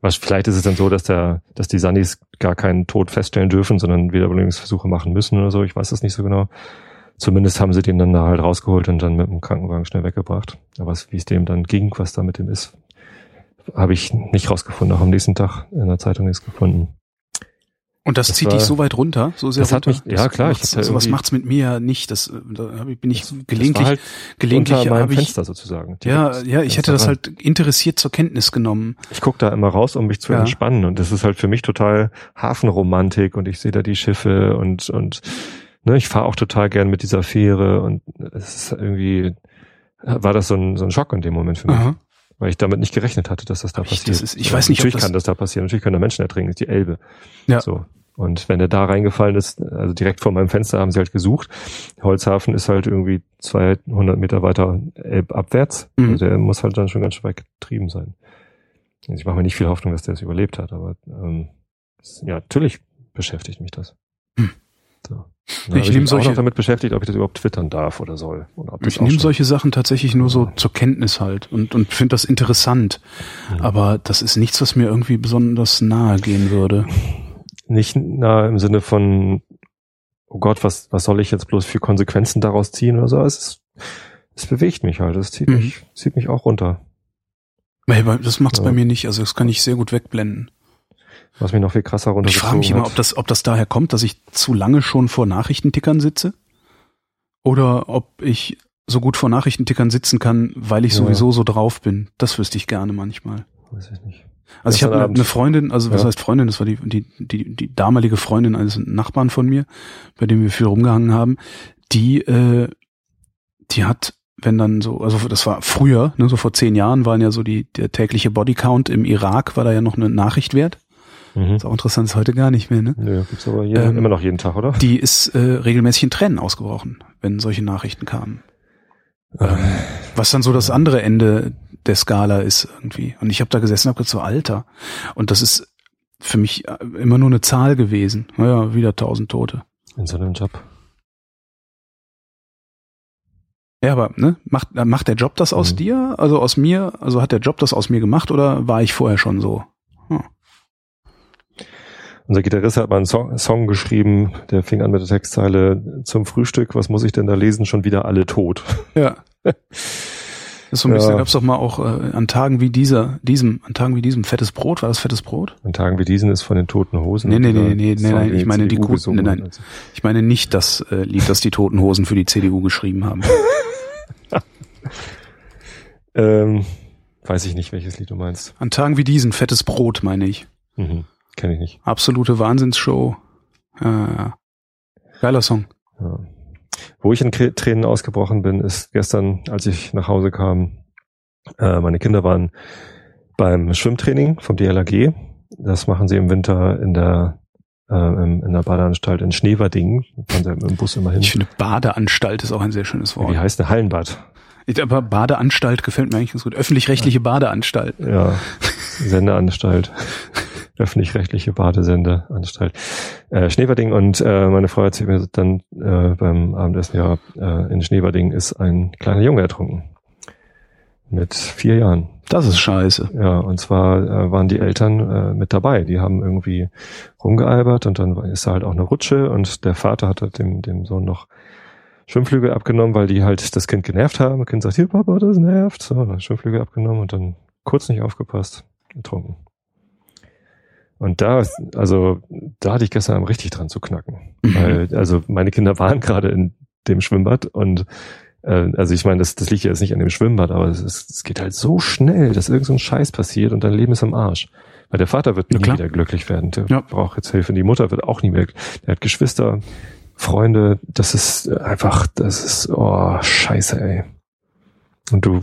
Was, vielleicht ist es dann so, dass der, dass die Sandys gar keinen Tod feststellen dürfen, sondern Wiederbelebungsversuche machen müssen oder so. Ich weiß das nicht so genau. Zumindest haben sie den dann da halt rausgeholt und dann mit dem Krankenwagen schnell weggebracht. Aber wie es dem dann ging, was da mit dem ist, habe ich nicht rausgefunden. Auch am nächsten Tag in der Zeitung nichts gefunden. Und das, Das zieht war- dich so weit runter, so sehr Das hat runter. mich- ja, klar, ich macht's, ja was irgendwie- macht's mit mir ja nicht. Das, äh, da bin ich Das gelegentlich, halt gelegentlich unter meinem ich, Fenster sozusagen. ja, Direkt ja, ich hätte Fenster das halt interessiert zur Kenntnis genommen. Ich gucke da immer raus, um mich zu Ja. entspannen. Und das ist halt für mich total Hafenromantik und ich sehe da die Schiffe und, und ne, ich fahre auch total gern mit dieser Fähre und es ist irgendwie, war das so ein, so ein Schock in dem Moment für mich, Aha. Weil ich damit nicht gerechnet hatte, dass das da passiert. das ist- ich weiß nicht, Natürlich das- kann das da passieren, natürlich können da Menschen ertrinken, das ist die Elbe. Ja. So. Und wenn der da reingefallen ist, also direkt vor meinem Fenster haben sie halt gesucht. Holzhafen ist halt irgendwie 200 Meter weiter elbabwärts. Mhm. Also der muss halt dann schon ganz schön weit getrieben sein. Also ich mache mir nicht viel Hoffnung, dass der es überlebt hat, aber ähm, ja, natürlich beschäftigt mich das. Dann Ich hab ich nehm mich auch solche- noch damit beschäftigt, ob ich das überhaupt twittern darf oder soll. Oder Ich nehme solche Sachen tatsächlich nur so zur Kenntnis halt und, und finde das interessant. Mhm. Aber das ist nichts, was mir irgendwie besonders nahe gehen würde. nicht na, im Sinne von, oh Gott, was, was soll ich jetzt bloß für Konsequenzen daraus ziehen oder so. Es, ist, es bewegt mich halt. Es zieht, Mhm. mich, zieht mich auch runter. Das macht's Ja. bei mir nicht. Also das kann ich sehr gut wegblenden. Was mich noch viel krasser Und ich frage mich immer, ob das, ob das daher kommt, dass ich zu lange schon vor Nachrichtentickern sitze. Oder ob ich so gut vor Nachrichtentickern sitzen kann, weil ich Ja. sowieso so drauf bin. Das wüsste ich gerne manchmal. Weiß ich nicht. Also ich habe eine, eine Freundin, also was Ja. heißt Freundin, das war die, die, die, die damalige Freundin eines Nachbarn von mir, bei dem wir viel rumgehangen haben, die, äh, die hat, wenn dann so, also das war früher, ne, so vor zehn Jahren waren ja so die, der tägliche Bodycount im Irak war da ja noch eine Nachricht wert. Mhm. Ist auch interessant, ist heute gar nicht mehr, ne? Nö, gibt's aber jeden, Ähm, immer noch jeden Tag, oder? Die ist äh, regelmäßig in Tränen ausgebrochen, wenn solche Nachrichten kamen. Ähm, was dann so das andere Ende der Skala ist irgendwie. Und ich habe da gesessen und gesagt, so Alter. Und das ist für mich äh, immer nur eine Zahl gewesen. Naja, wieder tausend Tote. In so einem Job. Ja, aber ne, macht, macht der Job das aus Mhm. dir? Also aus mir? Also hat der Job das aus mir gemacht oder war ich vorher schon so? Unser Gitarrist hat mal einen Song, Song geschrieben, der fing an mit der Textzeile zum Frühstück, was muss ich denn da lesen? Schon wieder alle tot. Ja. Das ist so ein bisschen, Ja. gab's doch mal auch äh, an Tagen wie dieser, diesem, an Tagen wie diesem fettes Brot, war das fettes Brot? An Tagen wie diesen ist von den toten Hosen. Nee, nee, nee, nee, nee, nein, ich meine die CDU guten- gesungen nein, hat. Ich meine nicht das äh, Lied, das die Toten Hosen für die CDU geschrieben haben. Ähm, weiß ich nicht, welches Lied du meinst. An Tagen wie diesen fettes Brot, meine ich. Mhm. Kenne ich nicht. Absolute Wahnsinnsshow. Ja. Geiler Song. Ja. Wo ich in Tränen ausgebrochen bin, ist gestern, als ich nach Hause kam, äh, meine Kinder waren beim Schwimmtraining vom DLAG. Das machen sie im Winter in der äh, im- in der Badeanstalt in Schneverdingen. Da fahren sie mit dem Bus immer hin. Ich finde Badeanstalt ist auch ein sehr schönes Wort. Wie heißt eine Hallenbad? Aber Badeanstalt gefällt mir eigentlich ganz gut. Öffentlich-rechtliche Badeanstalt. Ja, Sendeanstalt. Öffentlich-rechtliche Badesendeanstalt. Äh, Schneverding und äh, meine Frau erzählt mir dann äh, beim Abendessen, ja, äh, in Schneverding ist ein kleiner Junge ertrunken. Mit vier Jahren. Das ist scheiße. Ja, und zwar äh, waren die Eltern äh, mit dabei. Die haben irgendwie rumgealbert und dann ist da halt auch eine Rutsche und der Vater hat halt dem, dem Sohn noch Schwimmflügel abgenommen, weil die halt das Kind genervt haben. Das Kind sagt, hier Papa, das nervt. So, dann Schwimmflügel abgenommen und dann kurz nicht aufgepasst, getrunken. Und da, also da hatte ich gestern Abend richtig dran zu knacken. Mhm. Weil, also meine Kinder waren gerade in dem Schwimmbad und äh, also ich meine, das, das liegt ja jetzt nicht an dem Schwimmbad, aber es, es geht halt so schnell, dass irgend so ein Scheiß passiert und dein Leben ist am Arsch. Weil der Vater wird nie wieder glücklich werden. Der Ja. braucht jetzt Hilfe. Die Mutter wird auch nie mehr. Der hat Geschwister, Freunde. Das ist einfach, das ist, oh, scheiße, ey. Und du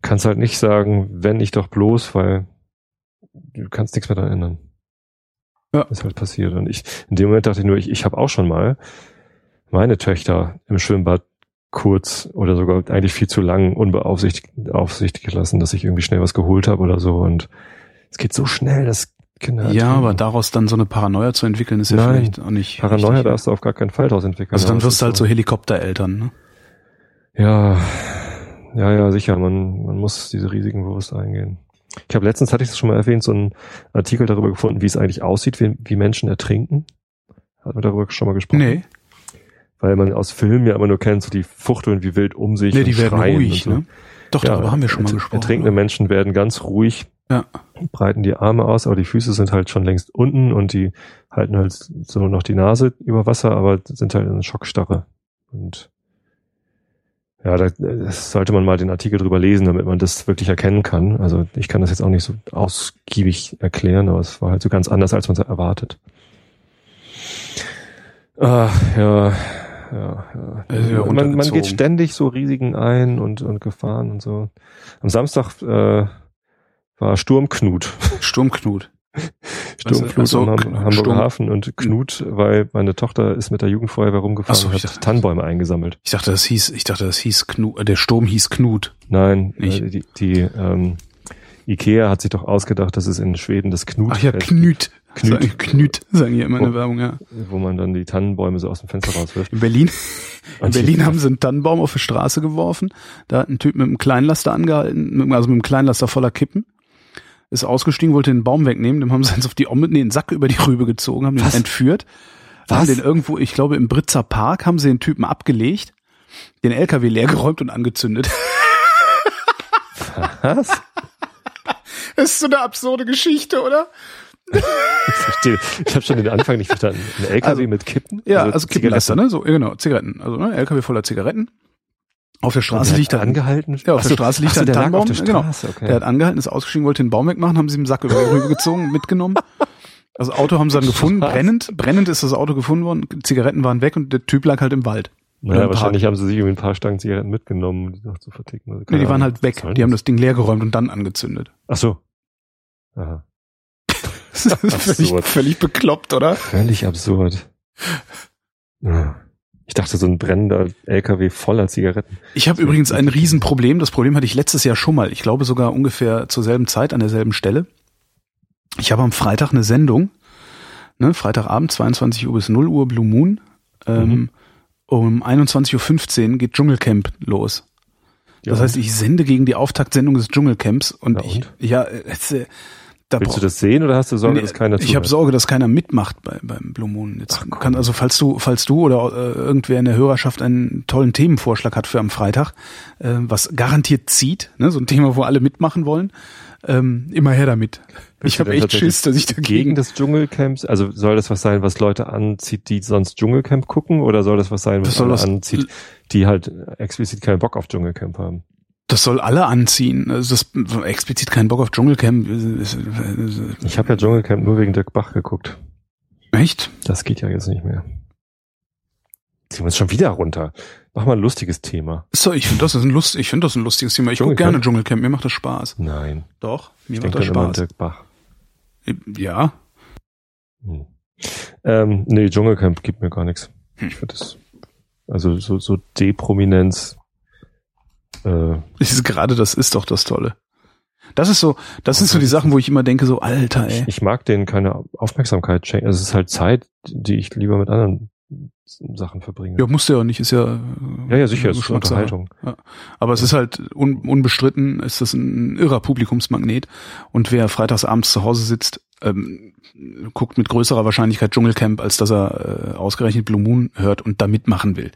kannst halt nicht sagen, wenn ich doch bloß, weil du kannst nichts mehr daran ändern. Ja. Das ist halt passiert. Und ich, in dem Moment dachte ich nur, ich, ich habe auch schon mal meine Töchter im Schwimmbad kurz oder sogar eigentlich viel zu lang unbeaufsichtigt aufsichtigt gelassen, dass ich irgendwie schnell was geholt habe oder so. Und es geht so schnell, dass Kinder. Ja, aber daraus dann so eine Paranoia zu entwickeln, ist ja Nein. vielleicht auch nicht. Paranoia richtig. darfst du auf gar keinen Fall daraus entwickeln. Also dann wirst du halt so Helikoptereltern, ne? Ja, ja, ja, sicher. Man, man muss diese Risiken bewusst eingehen. Ich habe letztens, hatte ich das schon mal erwähnt, so einen Artikel darüber gefunden, wie es eigentlich aussieht, wie, wie Menschen ertrinken. Hat man darüber schon mal gesprochen? Nee, Weil man aus Filmen ja immer nur kennt, so die fuchteln wie wild um sich nee und die werden ruhig, so. ne? Doch, Ja, darüber haben wir schon mal gesprochen. Ertrinkende Menschen werden ganz ruhig, Ja. breiten die Arme aus, aber die Füße sind halt schon längst unten und die halten halt so noch die Nase über Wasser, aber sind halt in Schockstarre. Und ja, da das sollte man mal den Artikel drüber lesen, damit man das wirklich erkennen kann. Also ich kann das jetzt auch nicht so ausgiebig erklären, aber es war halt so ganz anders, als man es erwartet. Ah, ja, ja, ja. Also man, man geht ständig so Risiken ein und, und Gefahren und so. Am Samstag äh, war Sturmknut. Sturmknut. Sturmflut Ach so, am Ham- K- Hamburger Sturm- Hafen und Knut, weil meine Tochter ist mit der Jugendfeuerwehr rumgefahren so, und ich hat dachte- Tannenbäume eingesammelt. Ich dachte, das hieß, ich dachte, das hieß Knut, der Sturm hieß Knut. Nein, Nicht? äh, die, die ähm, Ikea hat sich doch ausgedacht, dass es in Schweden das Knut Ach ja, Knüt. Knüt. Sagen, Knüt, sagen hier immer in der. Werbung, ja. wo man dann die Tannenbäume so aus dem Fenster rauswirft. In Berlin, in Berlin die- haben sie einen Tannenbaum auf die Straße geworfen. Da hat ein Typ mit einem Kleinlaster angehalten, also mit einem Kleinlaster voller Kippen. Ist ausgestiegen, wollte den Baum wegnehmen, dem haben sie jetzt auf die Om nee, den Sack über die Rübe gezogen, haben den Was? entführt. Was? Haben den irgendwo, ich glaube im Britzer Park, haben sie den Typen abgelegt, den LKW leergeräumt und angezündet. Was? Das ist so eine absurde Geschichte, oder? Ich verstehe. Ich habe schon den Anfang nicht verstanden. Ein LKW Also- mit Kippen? Ja, also, Kippenlaster, Zigaretten. ne? So, genau, Zigaretten. Also ne, LKW voller Zigaretten. Auf der Straße der liegt hat da angehalten. Ja, auf der Straße liegt ach so, ein der lag Tannenbaum. Der Genau. Okay. Der hat angehalten, ist ausgestiegen, wollte den Baum wegmachen, haben sie ihm den Sack über die Rübe gezogen, mitgenommen. Das Auto haben sie dann gefunden, brennend. Brennend ist das Auto gefunden worden, Zigaretten waren weg und der Typ lag halt im Wald. naja, im wahrscheinlich haben sie sich irgendwie ein paar Stangen Zigaretten mitgenommen, um die noch zu verticken. Also Nee, die waren halt weg. Die haben das? Ding leergeräumt und dann angezündet. Ach so. Aha. Das ist völlig, völlig bekloppt, oder? Völlig absurd. Ja. Ich dachte, so ein brennender LKW voller Zigaretten. Ich habe übrigens ein Riesenproblem. Das Problem hatte ich letztes Jahr schon mal. Ich glaube sogar ungefähr zur selben Zeit an derselben Stelle. Ich habe am Freitag eine Sendung, ne, Freitagabend, 22 Uhr bis 0 Uhr, Blue Moon. Ähm, Mhm. Um 21.15 Uhr geht Dschungelcamp los. Das Ja, heißt, ich sende gegen die Auftaktsendung des Dschungelcamps und, ich, und? ja, es, äh, da Willst du das sehen oder hast du Sorge, Nee, dass keiner Ich habe Sorge, dass keiner mitmacht bei, beim Blue Moon. Jetzt Ach, kann also, falls du, falls du oder äh, irgendwer in der Hörerschaft einen tollen Themenvorschlag hat für am Freitag, äh, was garantiert zieht, ne, so ein Thema, wo alle mitmachen wollen, ähm, immer her damit. Willst ich habe echt Schiss, dass ich gegen dagegen. das Dschungelcamps, also soll das was sein, was Leute anzieht, die sonst Dschungelcamp gucken, oder soll das was sein, was was- anzieht, die halt explizit keinen Bock auf Dschungelcamp haben? Das soll alle anziehen. Also das explizit keinen Bock auf Dschungelcamp. äh, Ich habe ja Dschungelcamp nur wegen Dirk Bach geguckt. Echt? Das geht ja jetzt nicht mehr. Ziehen wir uns schon wieder runter. Mach mal ein lustiges Thema. So, ich finde das ist ein Lust, ich finde das ein lustiges Thema. Ich gucke gerne Dschungelcamp. Mir macht das Spaß. Nein. Doch, mir Ich macht das Spaß. Dirk Bach. Ja, Hm. Ähm, nee, Dschungelcamp gibt mir gar nichts. Hm. Ich finde das, also so, so Deprominenz, äh, ist gerade das ist doch das Tolle. Das ist so, das sind so die Sachen, wo ich immer denke, so Alter, ey. ich, ich mag denen keine Aufmerksamkeit schenken. Es ist halt Zeit, die ich lieber mit anderen Sachen verbringe. Ja, musst du ja nicht, ist ja. ja, ja, sicher, ist. Unterhaltung. Aber es ist halt un, unbestritten, ist das ein irrer Publikumsmagnet. Und wer freitags abends zu Hause sitzt, ähm, guckt mit größerer Wahrscheinlichkeit Dschungelcamp, als dass er äh, ausgerechnet Blue Moon hört und da mitmachen will.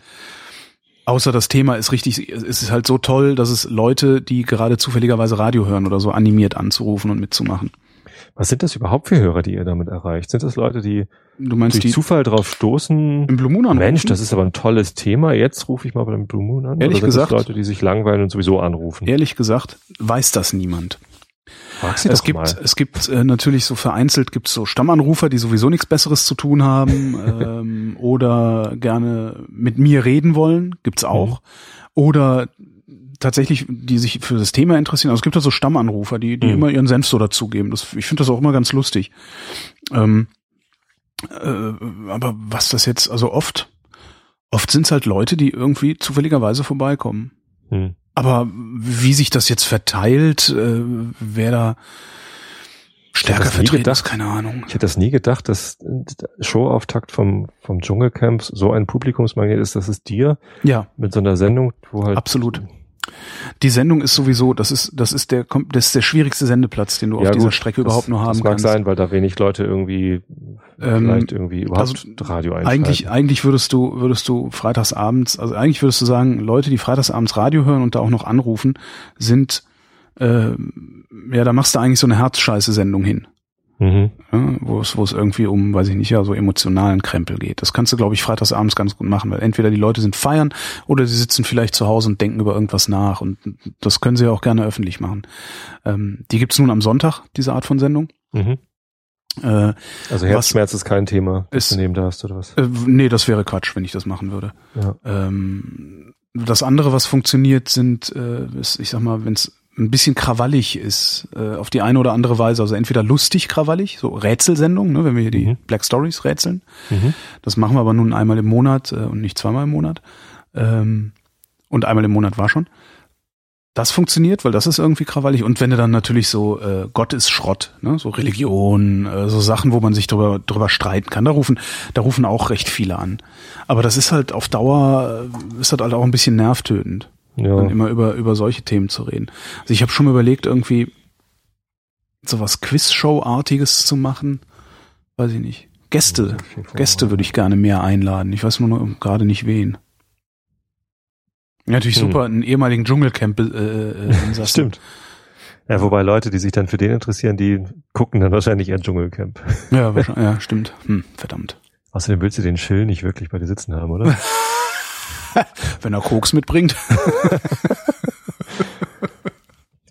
Außer das Thema ist richtig, es ist halt so toll, dass es Leute, die gerade zufälligerweise Radio hören oder so, animiert anzurufen und mitzumachen. Was sind das überhaupt für Hörer, die ihr damit erreicht? Sind das Leute, die Du meinst durch die Zufall drauf stoßen? im Blue Moon anrufen? Mensch, das ist aber ein tolles Thema. Jetzt rufe ich mal beim Blue Moon an. Ehrlich Oder sind das gesagt- Leute, die sich langweilen und sowieso anrufen. Ehrlich gesagt, weiß das niemand. Es gibt, mal. es gibt äh, natürlich so vereinzelt gibt so Stammanrufer, die sowieso nichts Besseres zu tun haben ähm, oder gerne mit mir reden wollen, gibt's auch. Oder tatsächlich, die sich für das Thema interessieren. Also es gibt da so Stammanrufer, die, die Mhm. immer ihren Senf so dazugeben. Das, ich finde das auch immer ganz lustig. Ähm, äh, aber was das jetzt, also oft, oft sind's halt Leute, die irgendwie zufälligerweise vorbeikommen. Hm. Aber wie sich das jetzt verteilt, äh, wer da stärker vertreten gedacht. ist, keine Ahnung. Ich hätte das nie gedacht, dass Showauftakt vom, vom Dschungelcamp so ein Publikumsmagnet ist, dass es dir Ja, mit so einer Sendung, wo halt absolut. Die Sendung ist sowieso, das ist, das ist der, das ist der schwierigste Sendeplatz, den du auf Ja, dieser gut, Strecke das, überhaupt nur haben Das mag kannst. sein, weil da wenig Leute irgendwie Ähm, vielleicht irgendwie überhaupt also Radio einschalten. Eigentlich, eigentlich würdest du, würdest du freitagsabends, also eigentlich würdest du sagen, Leute, die freitagsabends Radio hören und da auch noch anrufen, sind, äh, ja, da machst du eigentlich so eine Herzscheiße-Sendung hin. Mhm. ja, wo es, wo es irgendwie um, weiß ich nicht, ja, so emotionalen Krempel geht. Das kannst du, glaube ich, freitagsabends ganz gut machen, weil entweder die Leute sind feiern oder sie sitzen vielleicht zu Hause und denken über irgendwas nach und das können sie ja auch gerne öffentlich machen. Ähm, die gibt's nun am Sonntag, diese Art von Sendung. Mhm. Äh, Also Herzschmerz ist kein Thema, das ist- du nehmen darfst oder was? äh, nee, das wäre Quatsch, wenn ich das machen würde. Ja. Ähm, das andere, was funktioniert, sind, äh, ist, ich sag mal, wenn es ein bisschen krawallig ist, äh, auf die eine oder andere Weise, also entweder lustig krawallig, so Rätselsendung, ne, wenn wir hier die Mhm. Black Stories rätseln. Mhm. Das machen wir aber nun einmal im Monat äh, und nicht zweimal im Monat. Ähm, und einmal im Monat war schon. Das funktioniert, weil das ist irgendwie krawallig. Und wenn du dann natürlich so, äh, Gott ist Schrott, ne? so Religion, äh, so Sachen, wo man sich drüber, drüber streiten kann, da rufen, da rufen auch recht viele an. Aber das ist halt auf Dauer, äh, ist halt halt auch ein bisschen nervtötend, Ja. dann immer über, über solche Themen zu reden. Also ich habe schon mal überlegt, irgendwie sowas Quizshow-artiges zu machen. Weiß ich nicht. Gäste, Gäste würde ich gerne mehr einladen. Ich weiß nur noch gerade nicht wen. Natürlich Hm. super, einen ehemaligen Dschungelcamp äh, äh. Stimmt. Ja, wobei Leute, die sich dann für den interessieren, die gucken dann wahrscheinlich eher Dschungelcamp. Ja, wahrscheinlich, ja, stimmt. Hm, verdammt. Außerdem willst du den Schill nicht wirklich bei dir sitzen haben, oder? Wenn er Koks mitbringt.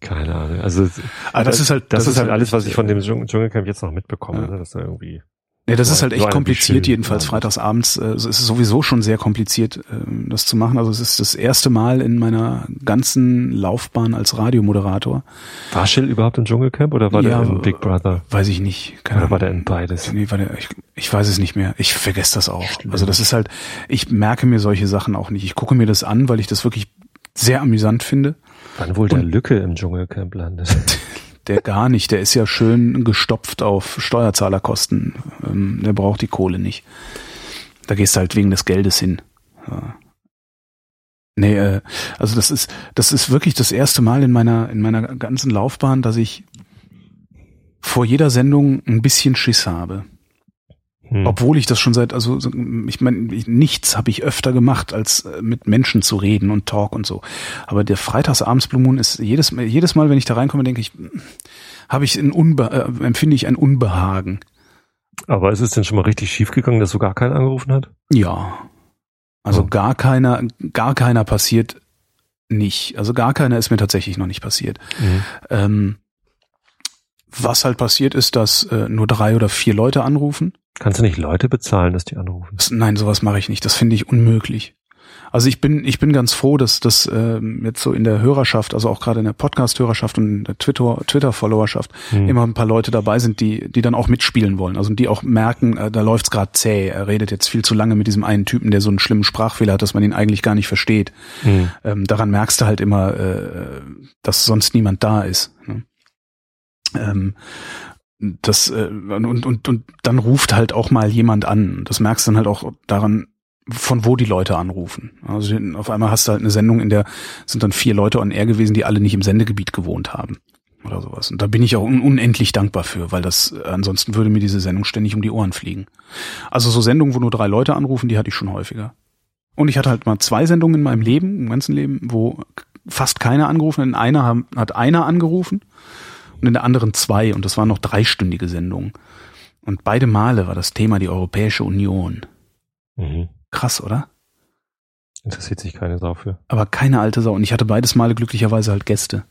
Keine Ahnung. Also Ah, das ist halt, das, ist halt alles, was ich von dem Dschung- Dschungelcamp jetzt noch mitbekomme, Ja. ne? dass da irgendwie Nee, das ist halt echt kompliziert, jedenfalls freitagsabends. Äh, es ist sowieso schon sehr kompliziert, ähm, das zu machen. Also es ist das erste Mal in meiner ganzen Laufbahn als Radiomoderator. War Schill überhaupt im Dschungelcamp oder war Ja, der in Big Brother? Weiß ich nicht. Keine Oder war der in beides? Nee, war der, ich, ich weiß es nicht mehr. Ich vergesse das auch. Also das ist halt, ich merke mir solche Sachen auch nicht. Ich gucke mir das an, weil ich das wirklich sehr amüsant finde. Wann wohl der Lücke im Dschungelcamp landet? Der gar nicht, der ist ja schön gestopft auf Steuerzahlerkosten. Ähm, der braucht die Kohle nicht. Da gehst du halt wegen des Geldes hin. Nee, äh, also das ist, das ist wirklich das erste Mal in meiner, in meiner ganzen Laufbahn, dass ich vor jeder Sendung ein bisschen Schiss habe. Hm. Obwohl ich das schon seit, also so, ich meine, ich- nichts habe ich öfter gemacht, als äh, mit Menschen zu reden und Talk und so. Aber der Freitagsabends Blue Moon ist jedes, Mal- jedes Mal, wenn ich da reinkomme, denke ich, hm, habe ich ein Unbe äh, empfinde ich ein Unbehagen. Aber ist es denn schon mal richtig schief gegangen, dass so gar keiner angerufen hat? Ja. Also Oh. gar keiner, gar keiner passiert nicht. Also gar keiner ist mir tatsächlich noch nicht passiert. Ähm, was halt passiert ist, dass äh, nur drei oder vier Leute anrufen. Kannst du nicht Leute bezahlen, dass die anrufen? Nein, sowas mache ich nicht. Das finde ich unmöglich. Also ich bin, ich bin ganz froh, dass das ähm, jetzt so in der Hörerschaft, also auch gerade in der Podcast-Hörerschaft und in der Twitter, Twitter-Followerschaft Hm. immer ein paar Leute dabei sind, die, die dann auch mitspielen wollen. Also die auch merken, äh, da läuft's gerade zäh. Er redet jetzt viel zu lange mit diesem einen Typen, der so einen schlimmen Sprachfehler hat, dass man ihn eigentlich gar nicht versteht. Hm. Ähm, daran merkst du halt immer, äh, dass sonst niemand da ist. Ne? Ähm, das äh, und, und, und dann ruft halt auch mal jemand an. Das merkst du dann halt auch daran, von wo die Leute anrufen. Also auf einmal hast du halt eine Sendung, in der sind dann vier Leute on air gewesen, die alle nicht im Sendegebiet gewohnt haben oder sowas. Und da bin ich auch un unendlich dankbar für, weil das ansonsten würde mir diese Sendung ständig um die Ohren fliegen. Also so Sendungen, wo nur drei Leute anrufen, die hatte ich schon häufiger. Und ich hatte halt mal zwei Sendungen in meinem Leben, im ganzen Leben, wo fast keiner angerufen. In einer hat einer angerufen und in der anderen zwei. Und das waren noch dreistündige Sendungen. Und beide Male war das Thema die Europäische Union. Mhm. Krass, oder? Interessiert sich keine Sau für. Aber keine alte Sau. Und ich hatte beides Male glücklicherweise halt Gäste.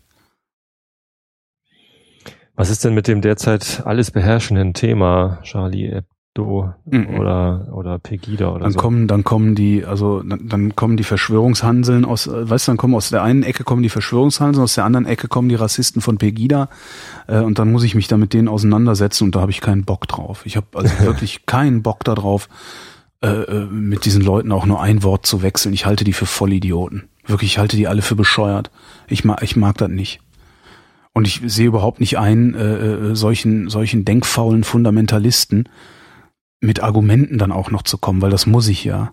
Was ist denn mit dem derzeit alles beherrschenden Thema Charlie Hebdo Mhm. oder, oder Pegida oder Dann so? kommen, dann kommen die, also dann, dann kommen die Verschwörungshanseln aus, äh, weißt du, dann kommen aus der einen Ecke kommen die Verschwörungshanseln, aus der anderen Ecke kommen die Rassisten von Pegida, äh, und dann muss ich mich da mit denen auseinandersetzen und da habe ich keinen Bock drauf. Ich habe also wirklich keinen Bock darauf, äh, äh, mit diesen Leuten auch nur ein Wort zu wechseln. Ich halte die für Vollidioten. Wirklich, ich halte die alle für bescheuert. Ich mag, ich mag das nicht. Und ich sehe überhaupt nicht ein, äh, äh, solchen, solchen denkfaulen Fundamentalisten mit Argumenten dann auch noch zu kommen, weil das muss ich ja.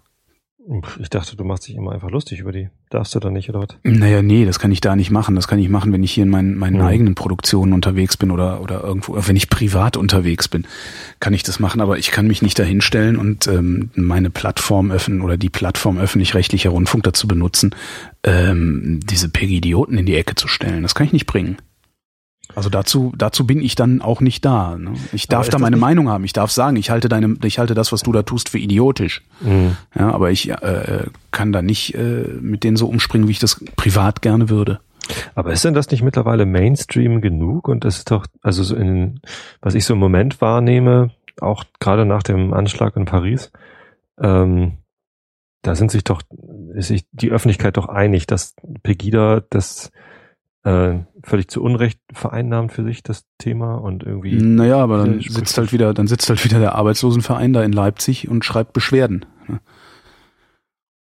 Ich dachte, du machst dich immer einfach lustig über die. Darfst du dann nicht, oder was? Naja, nee, das kann ich da nicht machen. Das kann ich machen, wenn ich hier in meinen, meinen Mhm. eigenen Produktionen unterwegs bin oder, oder irgendwo, wenn ich privat unterwegs bin, kann ich das machen. Aber ich kann mich nicht dahinstellen und ähm, meine Plattform öffnen oder die Plattform öffentlich-rechtlicher Rundfunk dazu benutzen, ähm, diese Pegidioten in die Ecke zu stellen. Das kann ich nicht bringen. Also dazu, dazu bin ich dann auch nicht da. Ne? Ich darf da meine Meinung haben. Ich darf sagen, ich halte deine, ich halte das, was du da tust, für idiotisch. Mhm. Ja, aber ich äh, kann da nicht äh, mit denen so umspringen, wie ich das privat gerne würde. Aber ist denn das nicht mittlerweile Mainstream genug? Und das ist doch, also so in, was ich so im Moment wahrnehme, auch gerade nach dem Anschlag in Paris, ähm, da sind sich doch, ist sich die Öffentlichkeit doch einig, dass Pegida das äh, völlig zu Unrecht vereinnahmt für sich, das Thema und irgendwie. Naja, aber dann sitzt halt wieder, dann sitzt halt wieder der Arbeitslosenverein da in Leipzig und schreibt Beschwerden.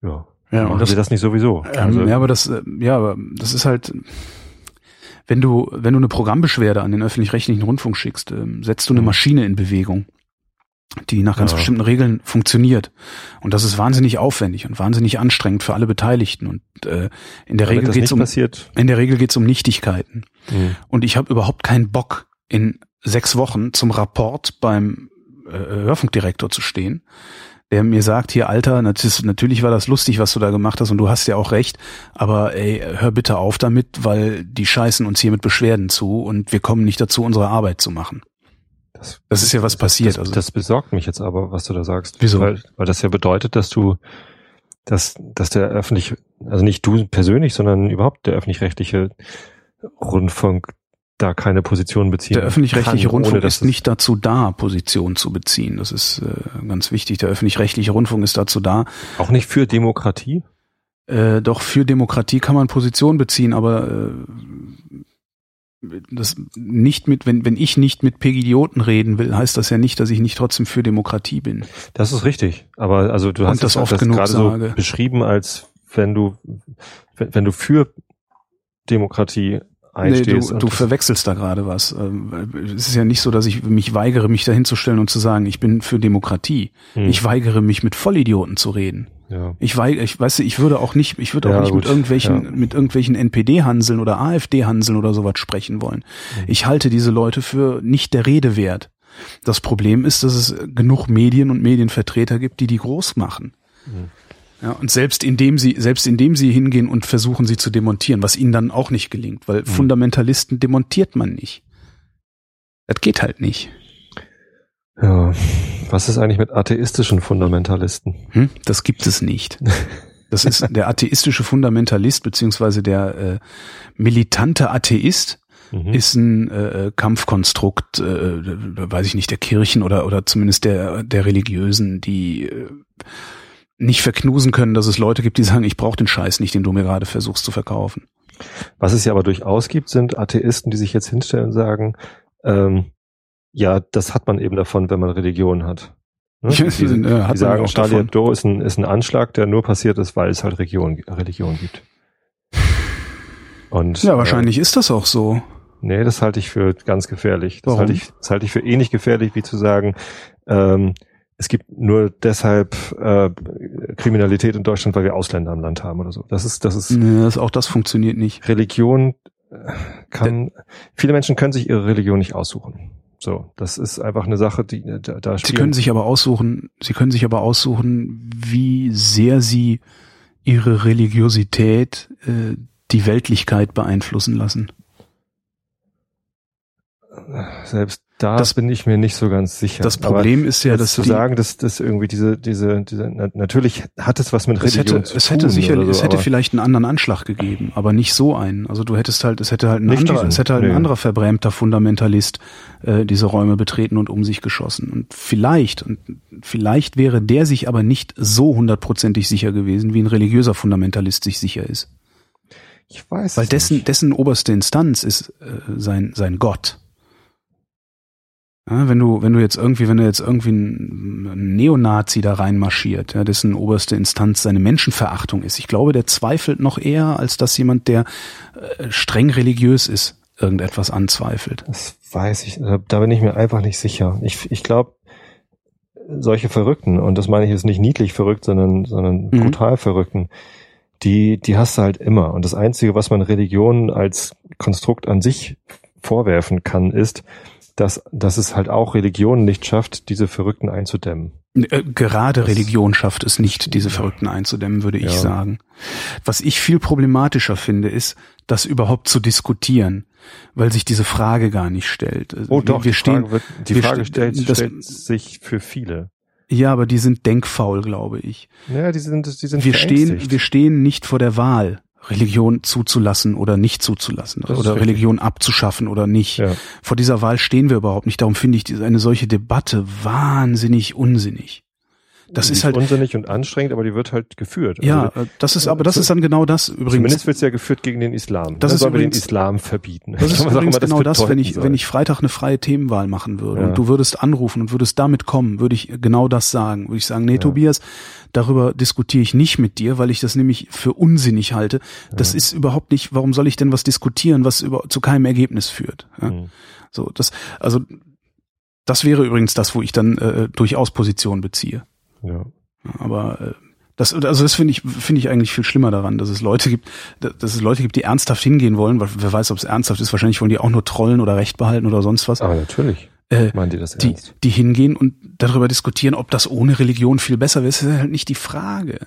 Ja. Ja, Machen und das, sie das nicht sowieso? ähm, Also, ja, aber das, äh, ja, aber das ist halt, wenn du, wenn du eine Programmbeschwerde an den öffentlich-rechtlichen Rundfunk schickst, ähm, setzt du eine Mhm. Maschine in Bewegung, die nach ganz Ja. bestimmten Regeln funktioniert. Und das ist wahnsinnig aufwendig und wahnsinnig anstrengend für alle Beteiligten. Und äh, in der damit Regel geht's um, passiert. in der Regel geht's um Nichtigkeiten. Mhm. Und ich habe überhaupt keinen Bock, in sechs Wochen zum Rapport beim äh, Hörfunkdirektor zu stehen, der mir sagt, hier Alter, nat- natürlich war das lustig, was du da gemacht hast und du hast ja auch recht, aber ey, hör bitte auf damit, weil die scheißen uns hier mit Beschwerden zu und wir kommen nicht dazu, unsere Arbeit zu machen. Das, Das ist ja was passiert. Das, also, das besorgt mich jetzt aber, was du da sagst. Wieso? Weil, weil das ja bedeutet, dass du, dass, dass der öffentlich, also nicht du persönlich, sondern überhaupt der öffentlich-rechtliche Rundfunk da keine Position beziehen. Der öffentlich-rechtliche Rundfunk ist nicht dazu da, Position zu beziehen. Das ist äh, ganz wichtig. Der öffentlich-rechtliche Rundfunk ist dazu da. Auch nicht für Demokratie? Äh, doch für Demokratie kann man Position beziehen, aber äh, das nicht mit, wenn, wenn ich nicht mit Pegidioten reden will, heißt das ja nicht, dass ich nicht trotzdem für Demokratie bin. Das ist richtig. Aber also du Und hast das oft das genug gerade sage. so beschrieben, als wenn du, wenn, wenn du für Demokratie Nee, einstehst. du, und du das- verwechselst da gerade was. Ähm, Es ist ja nicht so, dass ich mich weigere, mich dahinzustellen und zu sagen, ich bin für Demokratie. Hm. Ich weigere mich, mit Vollidioten zu reden. Ja. Ich weigere, ich weiß, ich würde auch nicht, ich würde auch Ja, nicht mit gut, irgendwelchen, ja. mit irgendwelchen NPD-Hanseln oder AfD-Hanseln oder sowas sprechen wollen. Mhm. Ich halte diese Leute für nicht der Rede wert. Das Problem ist, dass es genug Medien und Medienvertreter gibt, die die groß machen. Mhm. Ja, und selbst indem sie, selbst indem sie hingehen und versuchen, sie zu demontieren, was ihnen dann auch nicht gelingt, weil Fundamentalisten demontiert man nicht. Das geht halt nicht. Ja. Was ist eigentlich mit atheistischen Fundamentalisten? Hm? Das gibt es nicht. Das ist der atheistische Fundamentalist beziehungsweise der äh, militante Atheist Mhm. ist ein äh, Kampfkonstrukt, äh, weiß ich nicht, der Kirchen oder oder zumindest der der Religiösen, die äh, nicht verknusen können, dass es Leute gibt, die sagen, ich brauche den Scheiß nicht, den du mir gerade versuchst zu verkaufen. Was es ja aber durchaus gibt, sind Atheisten, die sich jetzt hinstellen und sagen, ähm, ja, das hat man eben davon, wenn man Religion hat. Ne? Ja, Die, äh, hat man die sagen, Charlie. Hebdo ist ein, ist ein Anschlag, der nur passiert ist, weil es halt Religion, Religion gibt. Und, Ja, wahrscheinlich ist das auch so. Äh, nee, das halte ich für ganz gefährlich. Das Warum? halte ich, das halte ich für ähnlich gefährlich, wie zu sagen, ähm, es gibt nur deshalb äh, Kriminalität in Deutschland, weil wir Ausländer im Land haben oder so. Das ist, das ist Ja, das, auch das funktioniert nicht. Religion äh, kann, viele Menschen können sich ihre Religion nicht aussuchen. So, das ist einfach eine Sache, die da, da Sie können sich aber aussuchen, Sie können sich aber aussuchen, wie sehr Sie Ihre Religiosität äh, die Weltlichkeit beeinflussen lassen. Selbst da Das- bin ich mir nicht so ganz sicher. Das Problem ist ja, dass zu die, sagen, dass das irgendwie diese diese diese na, natürlich hat es was mit Religion hätte, zu es tun hätte sicherlich, so, es hätte aber- vielleicht einen anderen Anschlag gegeben, aber nicht so einen. Also du hättest halt, es hätte halt ein anderer, diesen, es hätte halt ein nee. anderer verbrämter Fundamentalist äh, diese Räume betreten und um sich geschossen. Und vielleicht, und vielleicht wäre der sich aber nicht so hundertprozentig sicher gewesen, wie ein religiöser Fundamentalist sich sicher ist. ich weiß Weil es dessen, nicht. dessen oberste Instanz ist äh, sein, sein Gott. Ja, wenn du, wenn du jetzt irgendwie, wenn du jetzt irgendwie ein, Neonazi da reinmarschiert, ja, dessen oberste Instanz seine Menschenverachtung ist. Ich glaube, der zweifelt noch eher, als dass jemand, der äh, streng religiös ist, irgendetwas anzweifelt. Das weiß ich, da, da bin ich mir einfach nicht sicher. Ich, ich glaube, solche Verrückten, und das meine ich jetzt nicht niedlich verrückt, sondern, sondern Mhm. brutal Verrückten, die, die hast du halt immer. Und das Einzige, was man Religion als Konstrukt an sich vorwerfen kann, ist, dass, dass es halt auch Religionen nicht schafft, diese Verrückten einzudämmen. Äh, Gerade Das- Religion schafft es nicht, diese Verrückten einzudämmen, würde ich Ja. sagen. Was ich viel problematischer finde, ist, das überhaupt zu diskutieren, weil sich diese Frage gar nicht stellt. Oh wir, doch, wir die stehen, Frage, wird, die Frage ste- stellt, das- stellt sich für viele. ja, aber die sind denkfaul, glaube ich. Ja, die sind, die sind Wir stehen, wir stehen nicht vor der Wahl, Religion zuzulassen oder nicht zuzulassen Das oder. Religion abzuschaffen oder nicht. ja. Vor dieser Wahl stehen wir überhaupt nicht. Darum finde ich eine solche Debatte wahnsinnig unsinnig. Das Die ist halt, unsinnig und anstrengend, aber die wird halt geführt. ja, Also, das ist, aber das ist dann genau das übrigens. Zumindest wird es ja geführt gegen den Islam. Das Dann ist wir den übrigens- Islam verbieten. Das ist übrigens immer genau das, wenn ich, soll. wenn ich Freitag eine freie Themenwahl machen würde Ja. und du würdest anrufen und würdest damit kommen, würde ich genau das sagen. Würde ich sagen, nee, Ja. Tobias, darüber diskutiere ich nicht mit dir, weil ich das nämlich für unsinnig halte. Das ist überhaupt nicht, warum soll ich denn was diskutieren, was über, zu keinem Ergebnis führt? Ja? Hm. So, das, also, das wäre übrigens das, wo ich dann äh, durchaus Position beziehe. Ja. Aber äh, das, also das finde ich, finde ich eigentlich viel schlimmer daran, dass es Leute gibt, dass es Leute gibt, die ernsthaft hingehen wollen, weil wer weiß, ob es ernsthaft ist. Wahrscheinlich wollen die auch nur trollen oder Recht behalten oder sonst was. Aber natürlich Äh, meinen die das ernst. die hingehen und darüber diskutieren, ob das ohne Religion viel besser wäre, ist halt nicht die Frage.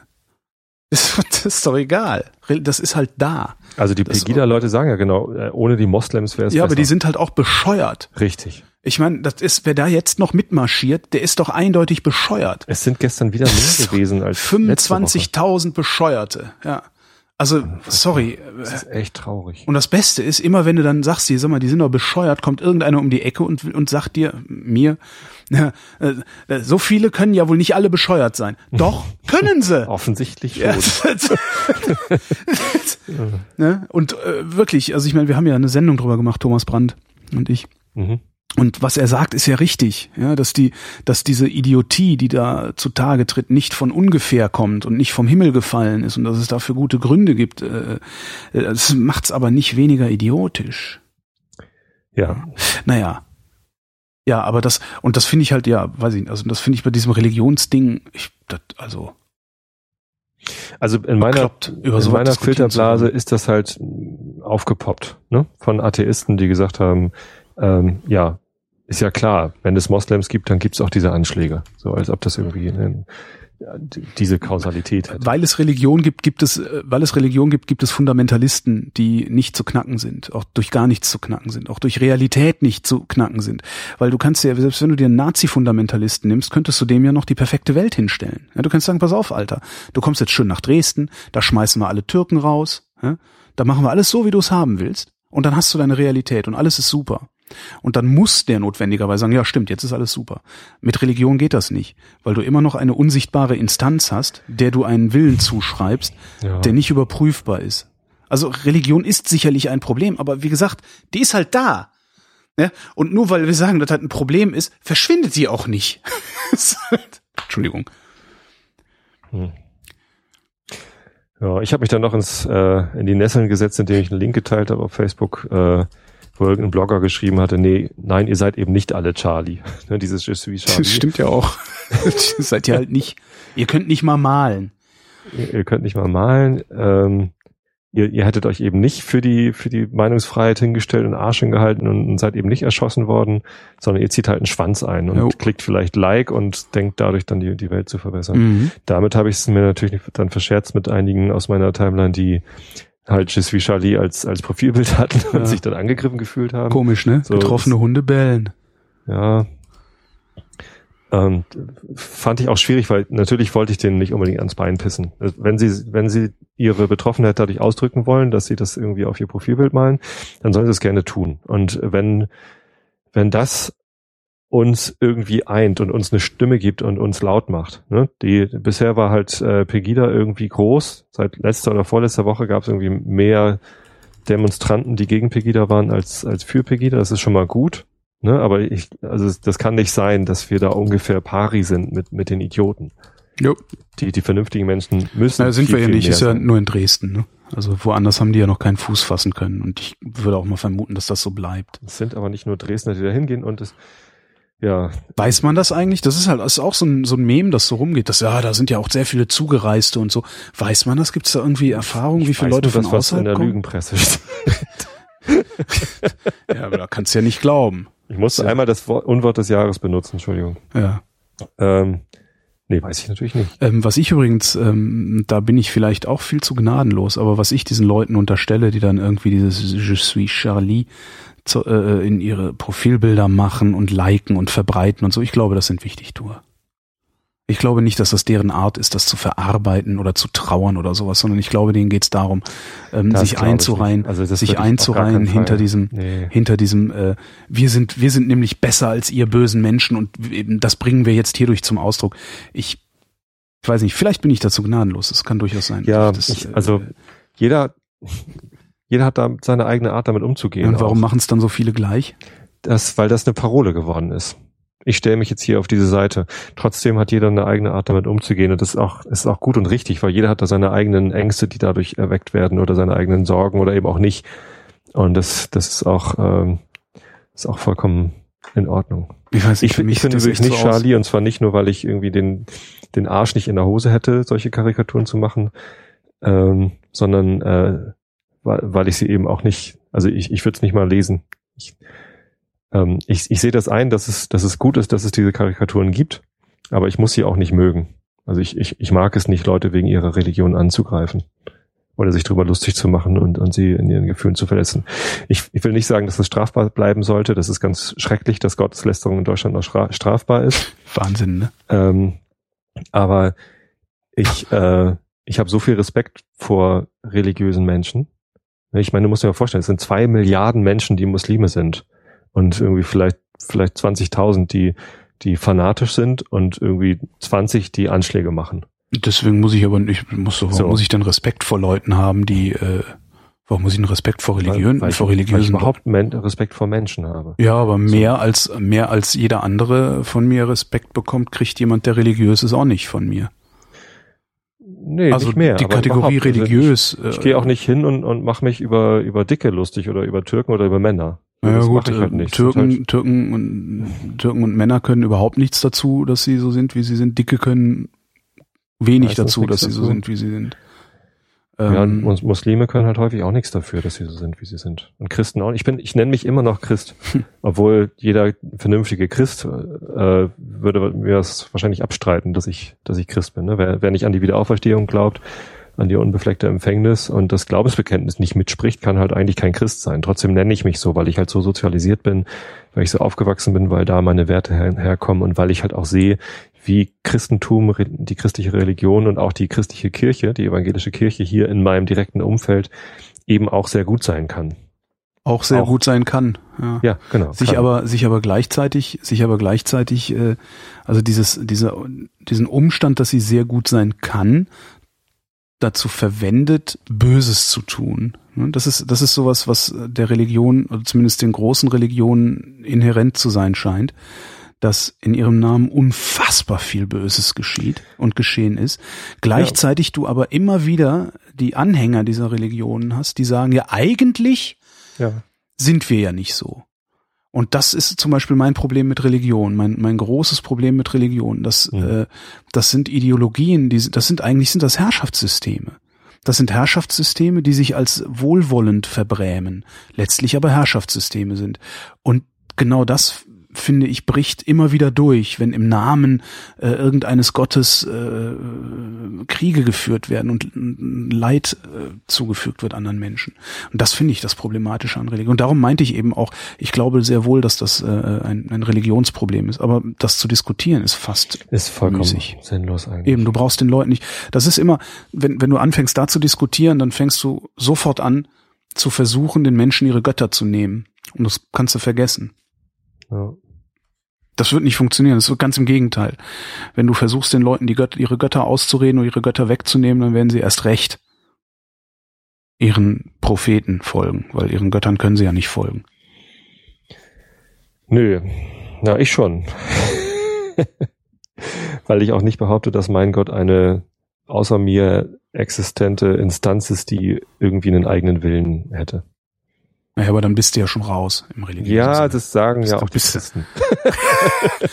Das, das ist doch egal. Das ist halt da. Also die Pegida-Leute sagen ja genau, äh, ohne die Moslems wäre es ja, besser. aber die sind halt auch bescheuert. Richtig. Ich meine, das ist, wer da jetzt noch mitmarschiert, der ist doch eindeutig bescheuert. Es sind gestern wieder mehr gewesen als letzte Woche. 25.000 Bescheuerte, ja. Also, sorry. Das ist echt traurig. Und das Beste ist, immer wenn du dann sagst, die, sag mal, die sind doch bescheuert, kommt irgendeiner um die Ecke und, und sagt dir, mir, ja, äh, so viele können ja wohl nicht alle bescheuert sein. Doch, können sie. Offensichtlich schon. Ja, ne? Und äh, wirklich, also ich meine, wir haben ja eine Sendung drüber gemacht, Thomas Brandt und ich. Mhm. Und was er sagt, ist ja richtig, ja, dass die, dass diese Idiotie, die da zutage tritt, nicht von ungefähr kommt und nicht vom Himmel gefallen ist und dass es dafür gute Gründe gibt. Äh, äh das macht's aber nicht weniger idiotisch. Ja. Naja. Ja, aber das, und das finde ich halt, ja, weiß ich nicht, also das finde ich bei diesem Religionsding, ich, das, also. Also in meiner, über in meiner Filterblase ist das halt aufgepoppt, ne? Von Atheisten, die gesagt haben, ähm, ja, ist ja klar, wenn es Moslems gibt, dann gibt es auch diese Anschläge. So als ob das irgendwie eine, diese Kausalität hätte. Weil es Religion gibt, gibt es, äh, weil es Religion gibt, gibt es Fundamentalisten, die nicht zu knacken sind, auch durch gar nichts zu knacken sind, auch durch Realität nicht zu knacken sind. Weil du kannst ja, selbst wenn du dir einen Nazi-Fundamentalisten nimmst, könntest du dem ja noch die perfekte Welt hinstellen. Ja, du kannst sagen, pass auf, Alter, du kommst jetzt schön nach Dresden, da schmeißen wir alle Türken raus, ja, da machen wir alles so, wie du es haben willst, und dann hast du deine Realität und alles ist super. Und dann muss der notwendigerweise sagen, ja stimmt, jetzt ist alles super. Mit Religion geht das nicht, weil du immer noch eine unsichtbare Instanz hast, der du einen Willen zuschreibst, ja. der nicht überprüfbar ist. Also Religion ist sicherlich ein Problem, aber wie gesagt, die ist halt da. Ne? Und nur weil wir sagen, dass halt ein Problem ist, verschwindet sie auch nicht. Halt, Entschuldigung. Hm. Ja, ich habe mich dann noch ins, äh, in die Nesseln gesetzt, indem ich einen Link geteilt habe auf Facebook. Äh, wo irgendein Blogger geschrieben hatte, nee, nein, ihr seid eben nicht alle Charlie. Ne, dieses Je suis Charlie. Das stimmt ja auch. seid ihr halt nicht. Ihr könnt nicht mal malen. Ihr, ihr könnt nicht mal malen. Ähm, ihr, ihr hättet euch eben nicht für die, für die Meinungsfreiheit hingestellt und Arsch hingehalten und, und seid eben nicht erschossen worden, sondern ihr zieht halt einen Schwanz ein und jo. klickt vielleicht Like und denkt dadurch dann die, die Welt zu verbessern. Mhm. Damit habe ich es mir natürlich dann verscherzt mit einigen aus meiner Timeline, die halt Je suis Charlie als, als Profilbild hatten und ja. sich dann angegriffen gefühlt haben. Komisch, ne? So, Getroffene Hunde bellen. Ja. Ähm, fand ich auch schwierig, weil natürlich wollte ich denen nicht unbedingt ans Bein pissen. Wenn sie, wenn sie ihre Betroffenheit dadurch ausdrücken wollen, dass sie das irgendwie auf ihr Profilbild malen, dann sollen sie es gerne tun. Und wenn, wenn das uns irgendwie eint und uns eine Stimme gibt und uns laut macht. Ne? Die bisher war halt äh, Pegida irgendwie groß. Seit letzter oder vorletzter Woche gab es irgendwie mehr Demonstranten, die gegen Pegida waren als als für Pegida. Das ist schon mal gut. Ne? Aber ich, also das kann nicht sein, dass wir da ungefähr pari sind mit mit den Idioten. Jo. Die die vernünftigen Menschen müssen. Na, sind viel, wir ja nicht. Ist ja nur in Dresden. Ne? Also woanders haben die ja noch keinen Fuß fassen können. Und ich würde auch mal vermuten, dass das so bleibt. Es sind aber nicht nur Dresdner, die da hingehen und es ja. Weiß man das eigentlich? Das ist halt das ist auch so ein, so ein Mem, das so rumgeht. Das, ja, da sind ja auch sehr viele Zugereiste und so. Weiß man das? Gibt es da irgendwie Erfahrungen, wie viele Leute von das, außerhalb was in der kommen? Lügenpresse ja, aber da kannst du ja nicht glauben. Ich musste ja. einmal das Wort, Unwort des Jahres benutzen, Entschuldigung. Ja. Ähm, nee, weiß ich natürlich nicht. Ähm, was ich übrigens, ähm, da bin ich vielleicht auch viel zu gnadenlos, aber was ich diesen Leuten unterstelle, die dann irgendwie dieses Je suis Charlie zu, äh, in ihre Profilbilder machen und liken und verbreiten und so. Ich glaube, das sind Wichtigtuer. Ich glaube nicht, dass das deren Art ist, das zu verarbeiten oder zu trauern oder sowas, sondern ich glaube, denen geht es darum, ähm, sich einzureihen, also sich einzureihen hinter diesem, nee. hinter diesem, äh, wir sind, wir sind nämlich besser als ihr bösen Menschen und eben das bringen wir jetzt hierdurch zum Ausdruck. Ich, ich weiß nicht, vielleicht bin ich dazu gnadenlos. Das kann durchaus sein. Ja, das, ich, also äh, jeder, jeder hat da seine eigene Art, damit umzugehen. Und warum machen es dann so viele gleich? Das, weil das eine Parole geworden ist. Ich stelle mich jetzt hier auf diese Seite. Trotzdem hat jeder eine eigene Art, damit umzugehen. Und das ist auch, ist auch gut und richtig, weil jeder hat da seine eigenen Ängste, die dadurch erweckt werden oder seine eigenen Sorgen oder eben auch nicht. Und das, das ist auch, ähm, ist auch vollkommen in Ordnung. Ich weiß nicht, ich, ich finde wirklich nicht so Charlie und zwar nicht nur, weil ich irgendwie den, den Arsch nicht in der Hose hätte, solche Karikaturen zu machen, ähm, sondern äh, weil, weil ich sie eben auch nicht, also ich, ich würde es nicht mal lesen. Ich, ähm, ich, ich sehe das ein, dass es, dass es gut ist, dass es diese Karikaturen gibt, aber ich muss sie auch nicht mögen. Also ich, ich, ich mag es nicht, Leute wegen ihrer Religion anzugreifen oder sich darüber lustig zu machen und, und sie in ihren Gefühlen zu verletzen. Ich, ich will nicht sagen, dass das strafbar bleiben sollte. Das ist ganz schrecklich, dass Gotteslästerung in Deutschland noch strafbar ist. Wahnsinn, ne? Ähm, aber ich, äh, ich habe so viel Respekt vor religiösen Menschen. Ich meine, du musst dir mal vorstellen, es sind zwei Milliarden Menschen, die Muslime sind und irgendwie vielleicht vielleicht 20.000, die die fanatisch sind und irgendwie 20, die Anschläge machen. Deswegen muss ich aber nicht, muss, warum so. muss ich denn Respekt vor Leuten haben, die, äh, warum muss ich einen Respekt vor Religion, weil, weil vor religiösen? Weil ich überhaupt Men Respekt vor Menschen habe. Ja, aber mehr so. als, mehr als jeder andere von mir Respekt bekommt, kriegt jemand, der religiös ist, auch nicht von mir. Nee, also nicht mehr. Die Kategorie religiös. Ich, ich gehe auch nicht hin und, und mache mich über, über Dicke lustig oder über Türken oder über Männer. Ja, das gut, halt nicht. Türken, halt Türken und Türken und Männer können überhaupt nichts dazu, dass sie so sind, wie sie sind. Dicke können wenig dazu, dass sie so sind, wie sie sind. Ja, ähm, und Muslime können halt häufig auch nichts dafür, dass sie so sind, wie sie sind. Und Christen auch. Ich bin, ich nenne mich immer noch Christ, obwohl jeder vernünftige Christ äh, würde mir das wahrscheinlich abstreiten, dass ich, dass ich Christ bin. Ne? Wer, wer nicht an die Wiederauferstehung glaubt, an die unbefleckte Empfängnis und das Glaubensbekenntnis nicht mitspricht, kann halt eigentlich kein Christ sein. Trotzdem nenne ich mich so, weil ich halt so sozialisiert bin, weil ich so aufgewachsen bin, weil da meine Werte her herkommen und weil ich halt auch sehe, wie Christentum, die christliche Religion und auch die christliche Kirche, die evangelische Kirche hier in meinem direkten Umfeld eben auch sehr gut sein kann. Auch sehr auch, gut sein kann. Ja, ja genau. Sich kann. aber, sich aber gleichzeitig, sich aber gleichzeitig, äh, also dieses, dieser, diesen Umstand, dass sie sehr gut sein kann, dazu verwendet, Böses zu tun. Das ist, das ist sowas, was der Religion, oder zumindest den großen Religionen inhärent zu sein scheint, dass in ihrem Namen unfassbar viel Böses geschieht und geschehen ist. Gleichzeitig ja. du aber immer wieder die Anhänger dieser Religionen hast, die sagen, ja, eigentlich ja. sind wir ja nicht so. Und das ist zum Beispiel mein Problem mit Religion, mein, mein großes Problem mit Religion. Das, mhm. äh, das sind Ideologien, die, das sind eigentlich sind das Herrschaftssysteme. Das sind Herrschaftssysteme, die sich als wohlwollend verbrämen, letztlich aber Herrschaftssysteme sind. Und genau das finde ich, bricht immer wieder durch, wenn im Namen äh, irgendeines Gottes äh, Kriege geführt werden und Leid äh, zugefügt wird anderen Menschen. Und das finde ich das Problematische an Religion. Und darum meinte ich eben auch, ich glaube sehr wohl, dass das äh, ein, ein Religionsproblem ist. Aber das zu diskutieren ist fast ist vollkommen müßig. sinnlos eigentlich. Eben, du brauchst den Leuten nicht. Das ist immer, wenn, wenn du anfängst da zu diskutieren, dann fängst du sofort an zu versuchen, den Menschen ihre Götter zu nehmen. Und das kannst du vergessen. Ja. Das wird nicht funktionieren. Das wird ganz im Gegenteil. Wenn du versuchst, den Leuten die Götter, ihre Götter auszureden oder ihre Götter wegzunehmen, dann werden sie erst recht ihren Propheten folgen, weil ihren Göttern können sie ja nicht folgen. Nö, na ich schon. weil ich auch nicht behaupte, dass mein Gott eine außer mir existente Instanz ist, die irgendwie einen eigenen Willen hätte. Naja, aber dann bist du ja schon raus im religiösen Ja, Sinne. das sagen ja auch die Christen.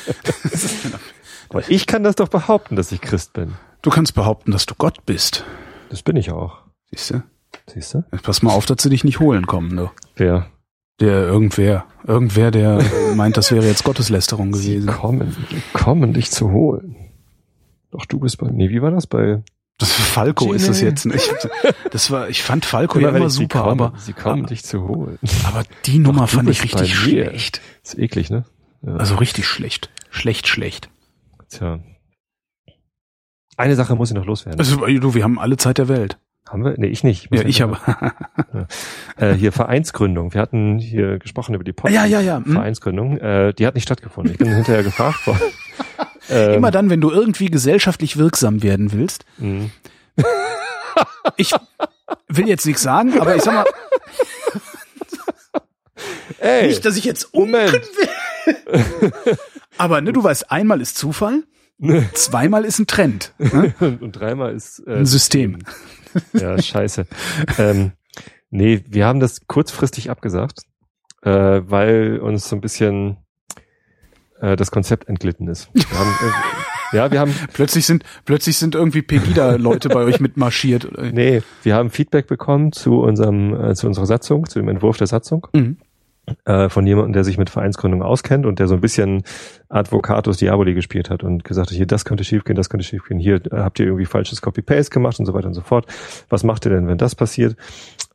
aber ich kann das doch behaupten, dass ich Christ bin. Du kannst behaupten, dass du Gott bist. Das bin ich auch. Siehst du? Siehst du? Pass mal auf, dass sie dich nicht holen kommen, du. Wer? Der irgendwer. Irgendwer, der meint, das wäre jetzt Gotteslästerung gewesen. Sie kommen, kommen dich zu holen. Doch du bist bei, nee, wie war das bei das Falco Gene. ist es jetzt. Ich, das war, ich fand Falco ja, immer super, kommen, aber sie kommen dich zu holen. Aber die Nummer Doch, fand ich richtig schlecht. Ist eklig, ne? Ja. Also richtig schlecht, schlecht, schlecht. Tja. Eine Sache muss ich noch loswerden. Also, du, wir haben alle Zeit der Welt. Haben wir? Nee, ich nicht. Ich ja, ich habe. ja. äh, hier Vereinsgründung. Wir hatten hier gesprochen über die Post ja, ja, ja. Hm? Vereinsgründung. Äh, die hat nicht stattgefunden. Ich bin hinterher gefragt worden. Ähm, Immer dann, wenn du irgendwie gesellschaftlich wirksam werden willst. Mhm. ich will jetzt nichts sagen, aber ich sag mal. Ey, nicht, dass ich jetzt Moment. will. aber ne, du weißt, einmal ist Zufall, zweimal ist ein Trend. Ne? Und dreimal ist äh, ein System. Ja, scheiße. ähm, nee, wir haben das kurzfristig abgesagt, äh, weil uns so ein bisschen äh, das Konzept entglitten ist. Wir haben, äh, ja, wir haben plötzlich sind plötzlich sind irgendwie Pegida-Leute bei euch mitmarschiert. Nee, wir haben Feedback bekommen zu unserem äh, zu unserer Satzung, zu dem Entwurf der Satzung. Mhm. Äh, von jemandem, der sich mit Vereinsgründung auskennt und der so ein bisschen Advocatus Diaboli gespielt hat und gesagt hat, hier, das könnte schiefgehen, das könnte schiefgehen, hier habt ihr irgendwie falsches Copy-Paste gemacht und so weiter und so fort. Was macht ihr denn, wenn das passiert?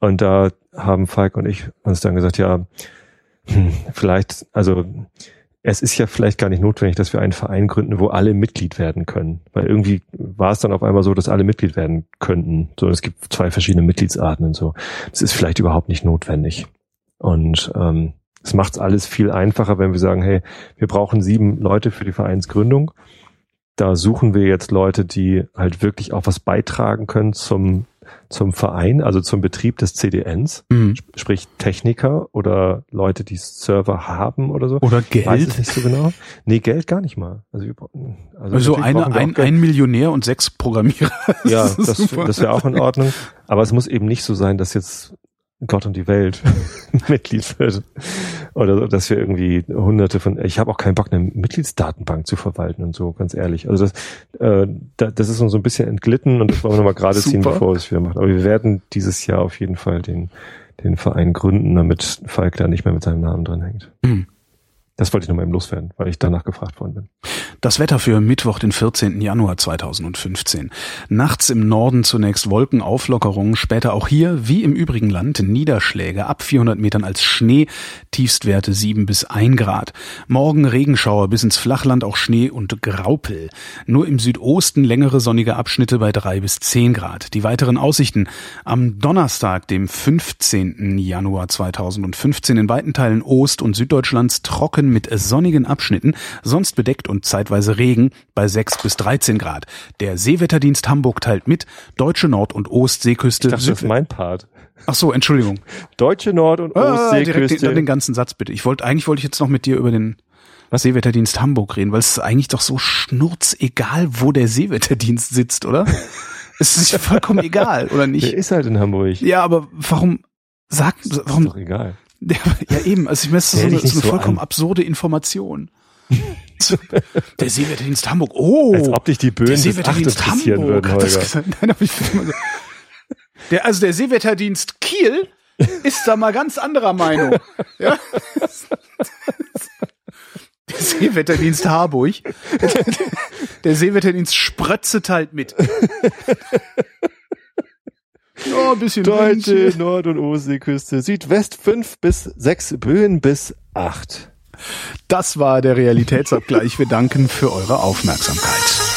Und da haben Falk und ich uns dann gesagt, ja, hm, vielleicht, also es ist ja vielleicht gar nicht notwendig, dass wir einen Verein gründen, wo alle Mitglied werden können. Weil irgendwie war es dann auf einmal so, dass alle Mitglied werden könnten. So, es gibt zwei verschiedene Mitgliedsarten und so. Das ist vielleicht überhaupt nicht notwendig. Und ähm, es macht es alles viel einfacher, wenn wir sagen, hey, wir brauchen sieben Leute für die Vereinsgründung. Da suchen wir jetzt Leute, die halt wirklich auch was beitragen können zum zum Verein, also zum Betrieb des CDNs, mhm. sprich Techniker oder Leute, die Server haben oder so. Oder Geld? Weiß es nicht so genau. Nee, Geld gar nicht mal. Also, wir, also, also eine, ein, ein Millionär und sechs Programmierer. ja, das, das wäre auch in Ordnung. Aber es muss eben nicht so sein, dass jetzt Gott und die Welt Mitglied wird. Oder dass wir irgendwie hunderte von, ich habe auch keinen Bock, eine Mitgliedsdatenbank zu verwalten und so, ganz ehrlich. Also das, äh, das ist uns so ein bisschen entglitten und das wollen wir nochmal gerade ziehen, bevor wir es wieder machen. Aber wir werden dieses Jahr auf jeden Fall den, den Verein gründen, damit Falk da nicht mehr mit seinem Namen dran hängt. Mhm. Das wollte ich nochmal eben loswerden, weil ich danach gefragt worden bin. Das Wetter für Mittwoch, den 14. Januar 2015. Nachts im Norden zunächst Wolkenauflockerungen, später auch hier, wie im übrigen Land, Niederschläge ab 400 Metern als Schnee, Tiefstwerte 7 bis 1 Grad. Morgen Regenschauer bis ins Flachland auch Schnee und Graupel. Nur im Südosten längere sonnige Abschnitte bei 3 bis 10 Grad. Die weiteren Aussichten. Am Donnerstag, dem 15. Januar 2015 in weiten Teilen Ost- und Süddeutschlands trocken mit sonnigen Abschnitten, sonst bedeckt und zeitweise Regen bei 6 bis 13 Grad. Der Seewetterdienst Hamburg teilt mit, deutsche Nord- und Ostseeküste. Ich dachte, das ist mein Part. Ach so, Entschuldigung. Deutsche Nord- und ah, Ostseeküste. Direkt den, den ganzen Satz bitte. Ich wollte eigentlich wollte ich jetzt noch mit dir über den was? Seewetterdienst Hamburg reden, weil es ist eigentlich doch so schnurzegal, wo der Seewetterdienst sitzt, oder? es ist vollkommen egal, oder nicht? Der ist halt in Hamburg. Ja, aber warum sagt, warum? Ist doch egal. Ja, ja eben, also ich meine, das ist so eine, so eine vollkommen an. absurde Information. der Seewetterdienst Hamburg. Oh, als ob dich die Böen des Seewetterdienst Hamburg würden, Holger. Nein, aber ich so. Der, also der Seewetterdienst Kiel ist da mal ganz anderer Meinung. Ja? Der Seewetterdienst Harburg. Der Seewetterdienst sprötzet halt mit. Ja, ein bisschen Deutsche Wind. Nord- und Ostseeküste. Südwest 5 bis 6 Böen bis 8. Das war der Realitätsabgleich. Wir danken für eure Aufmerksamkeit.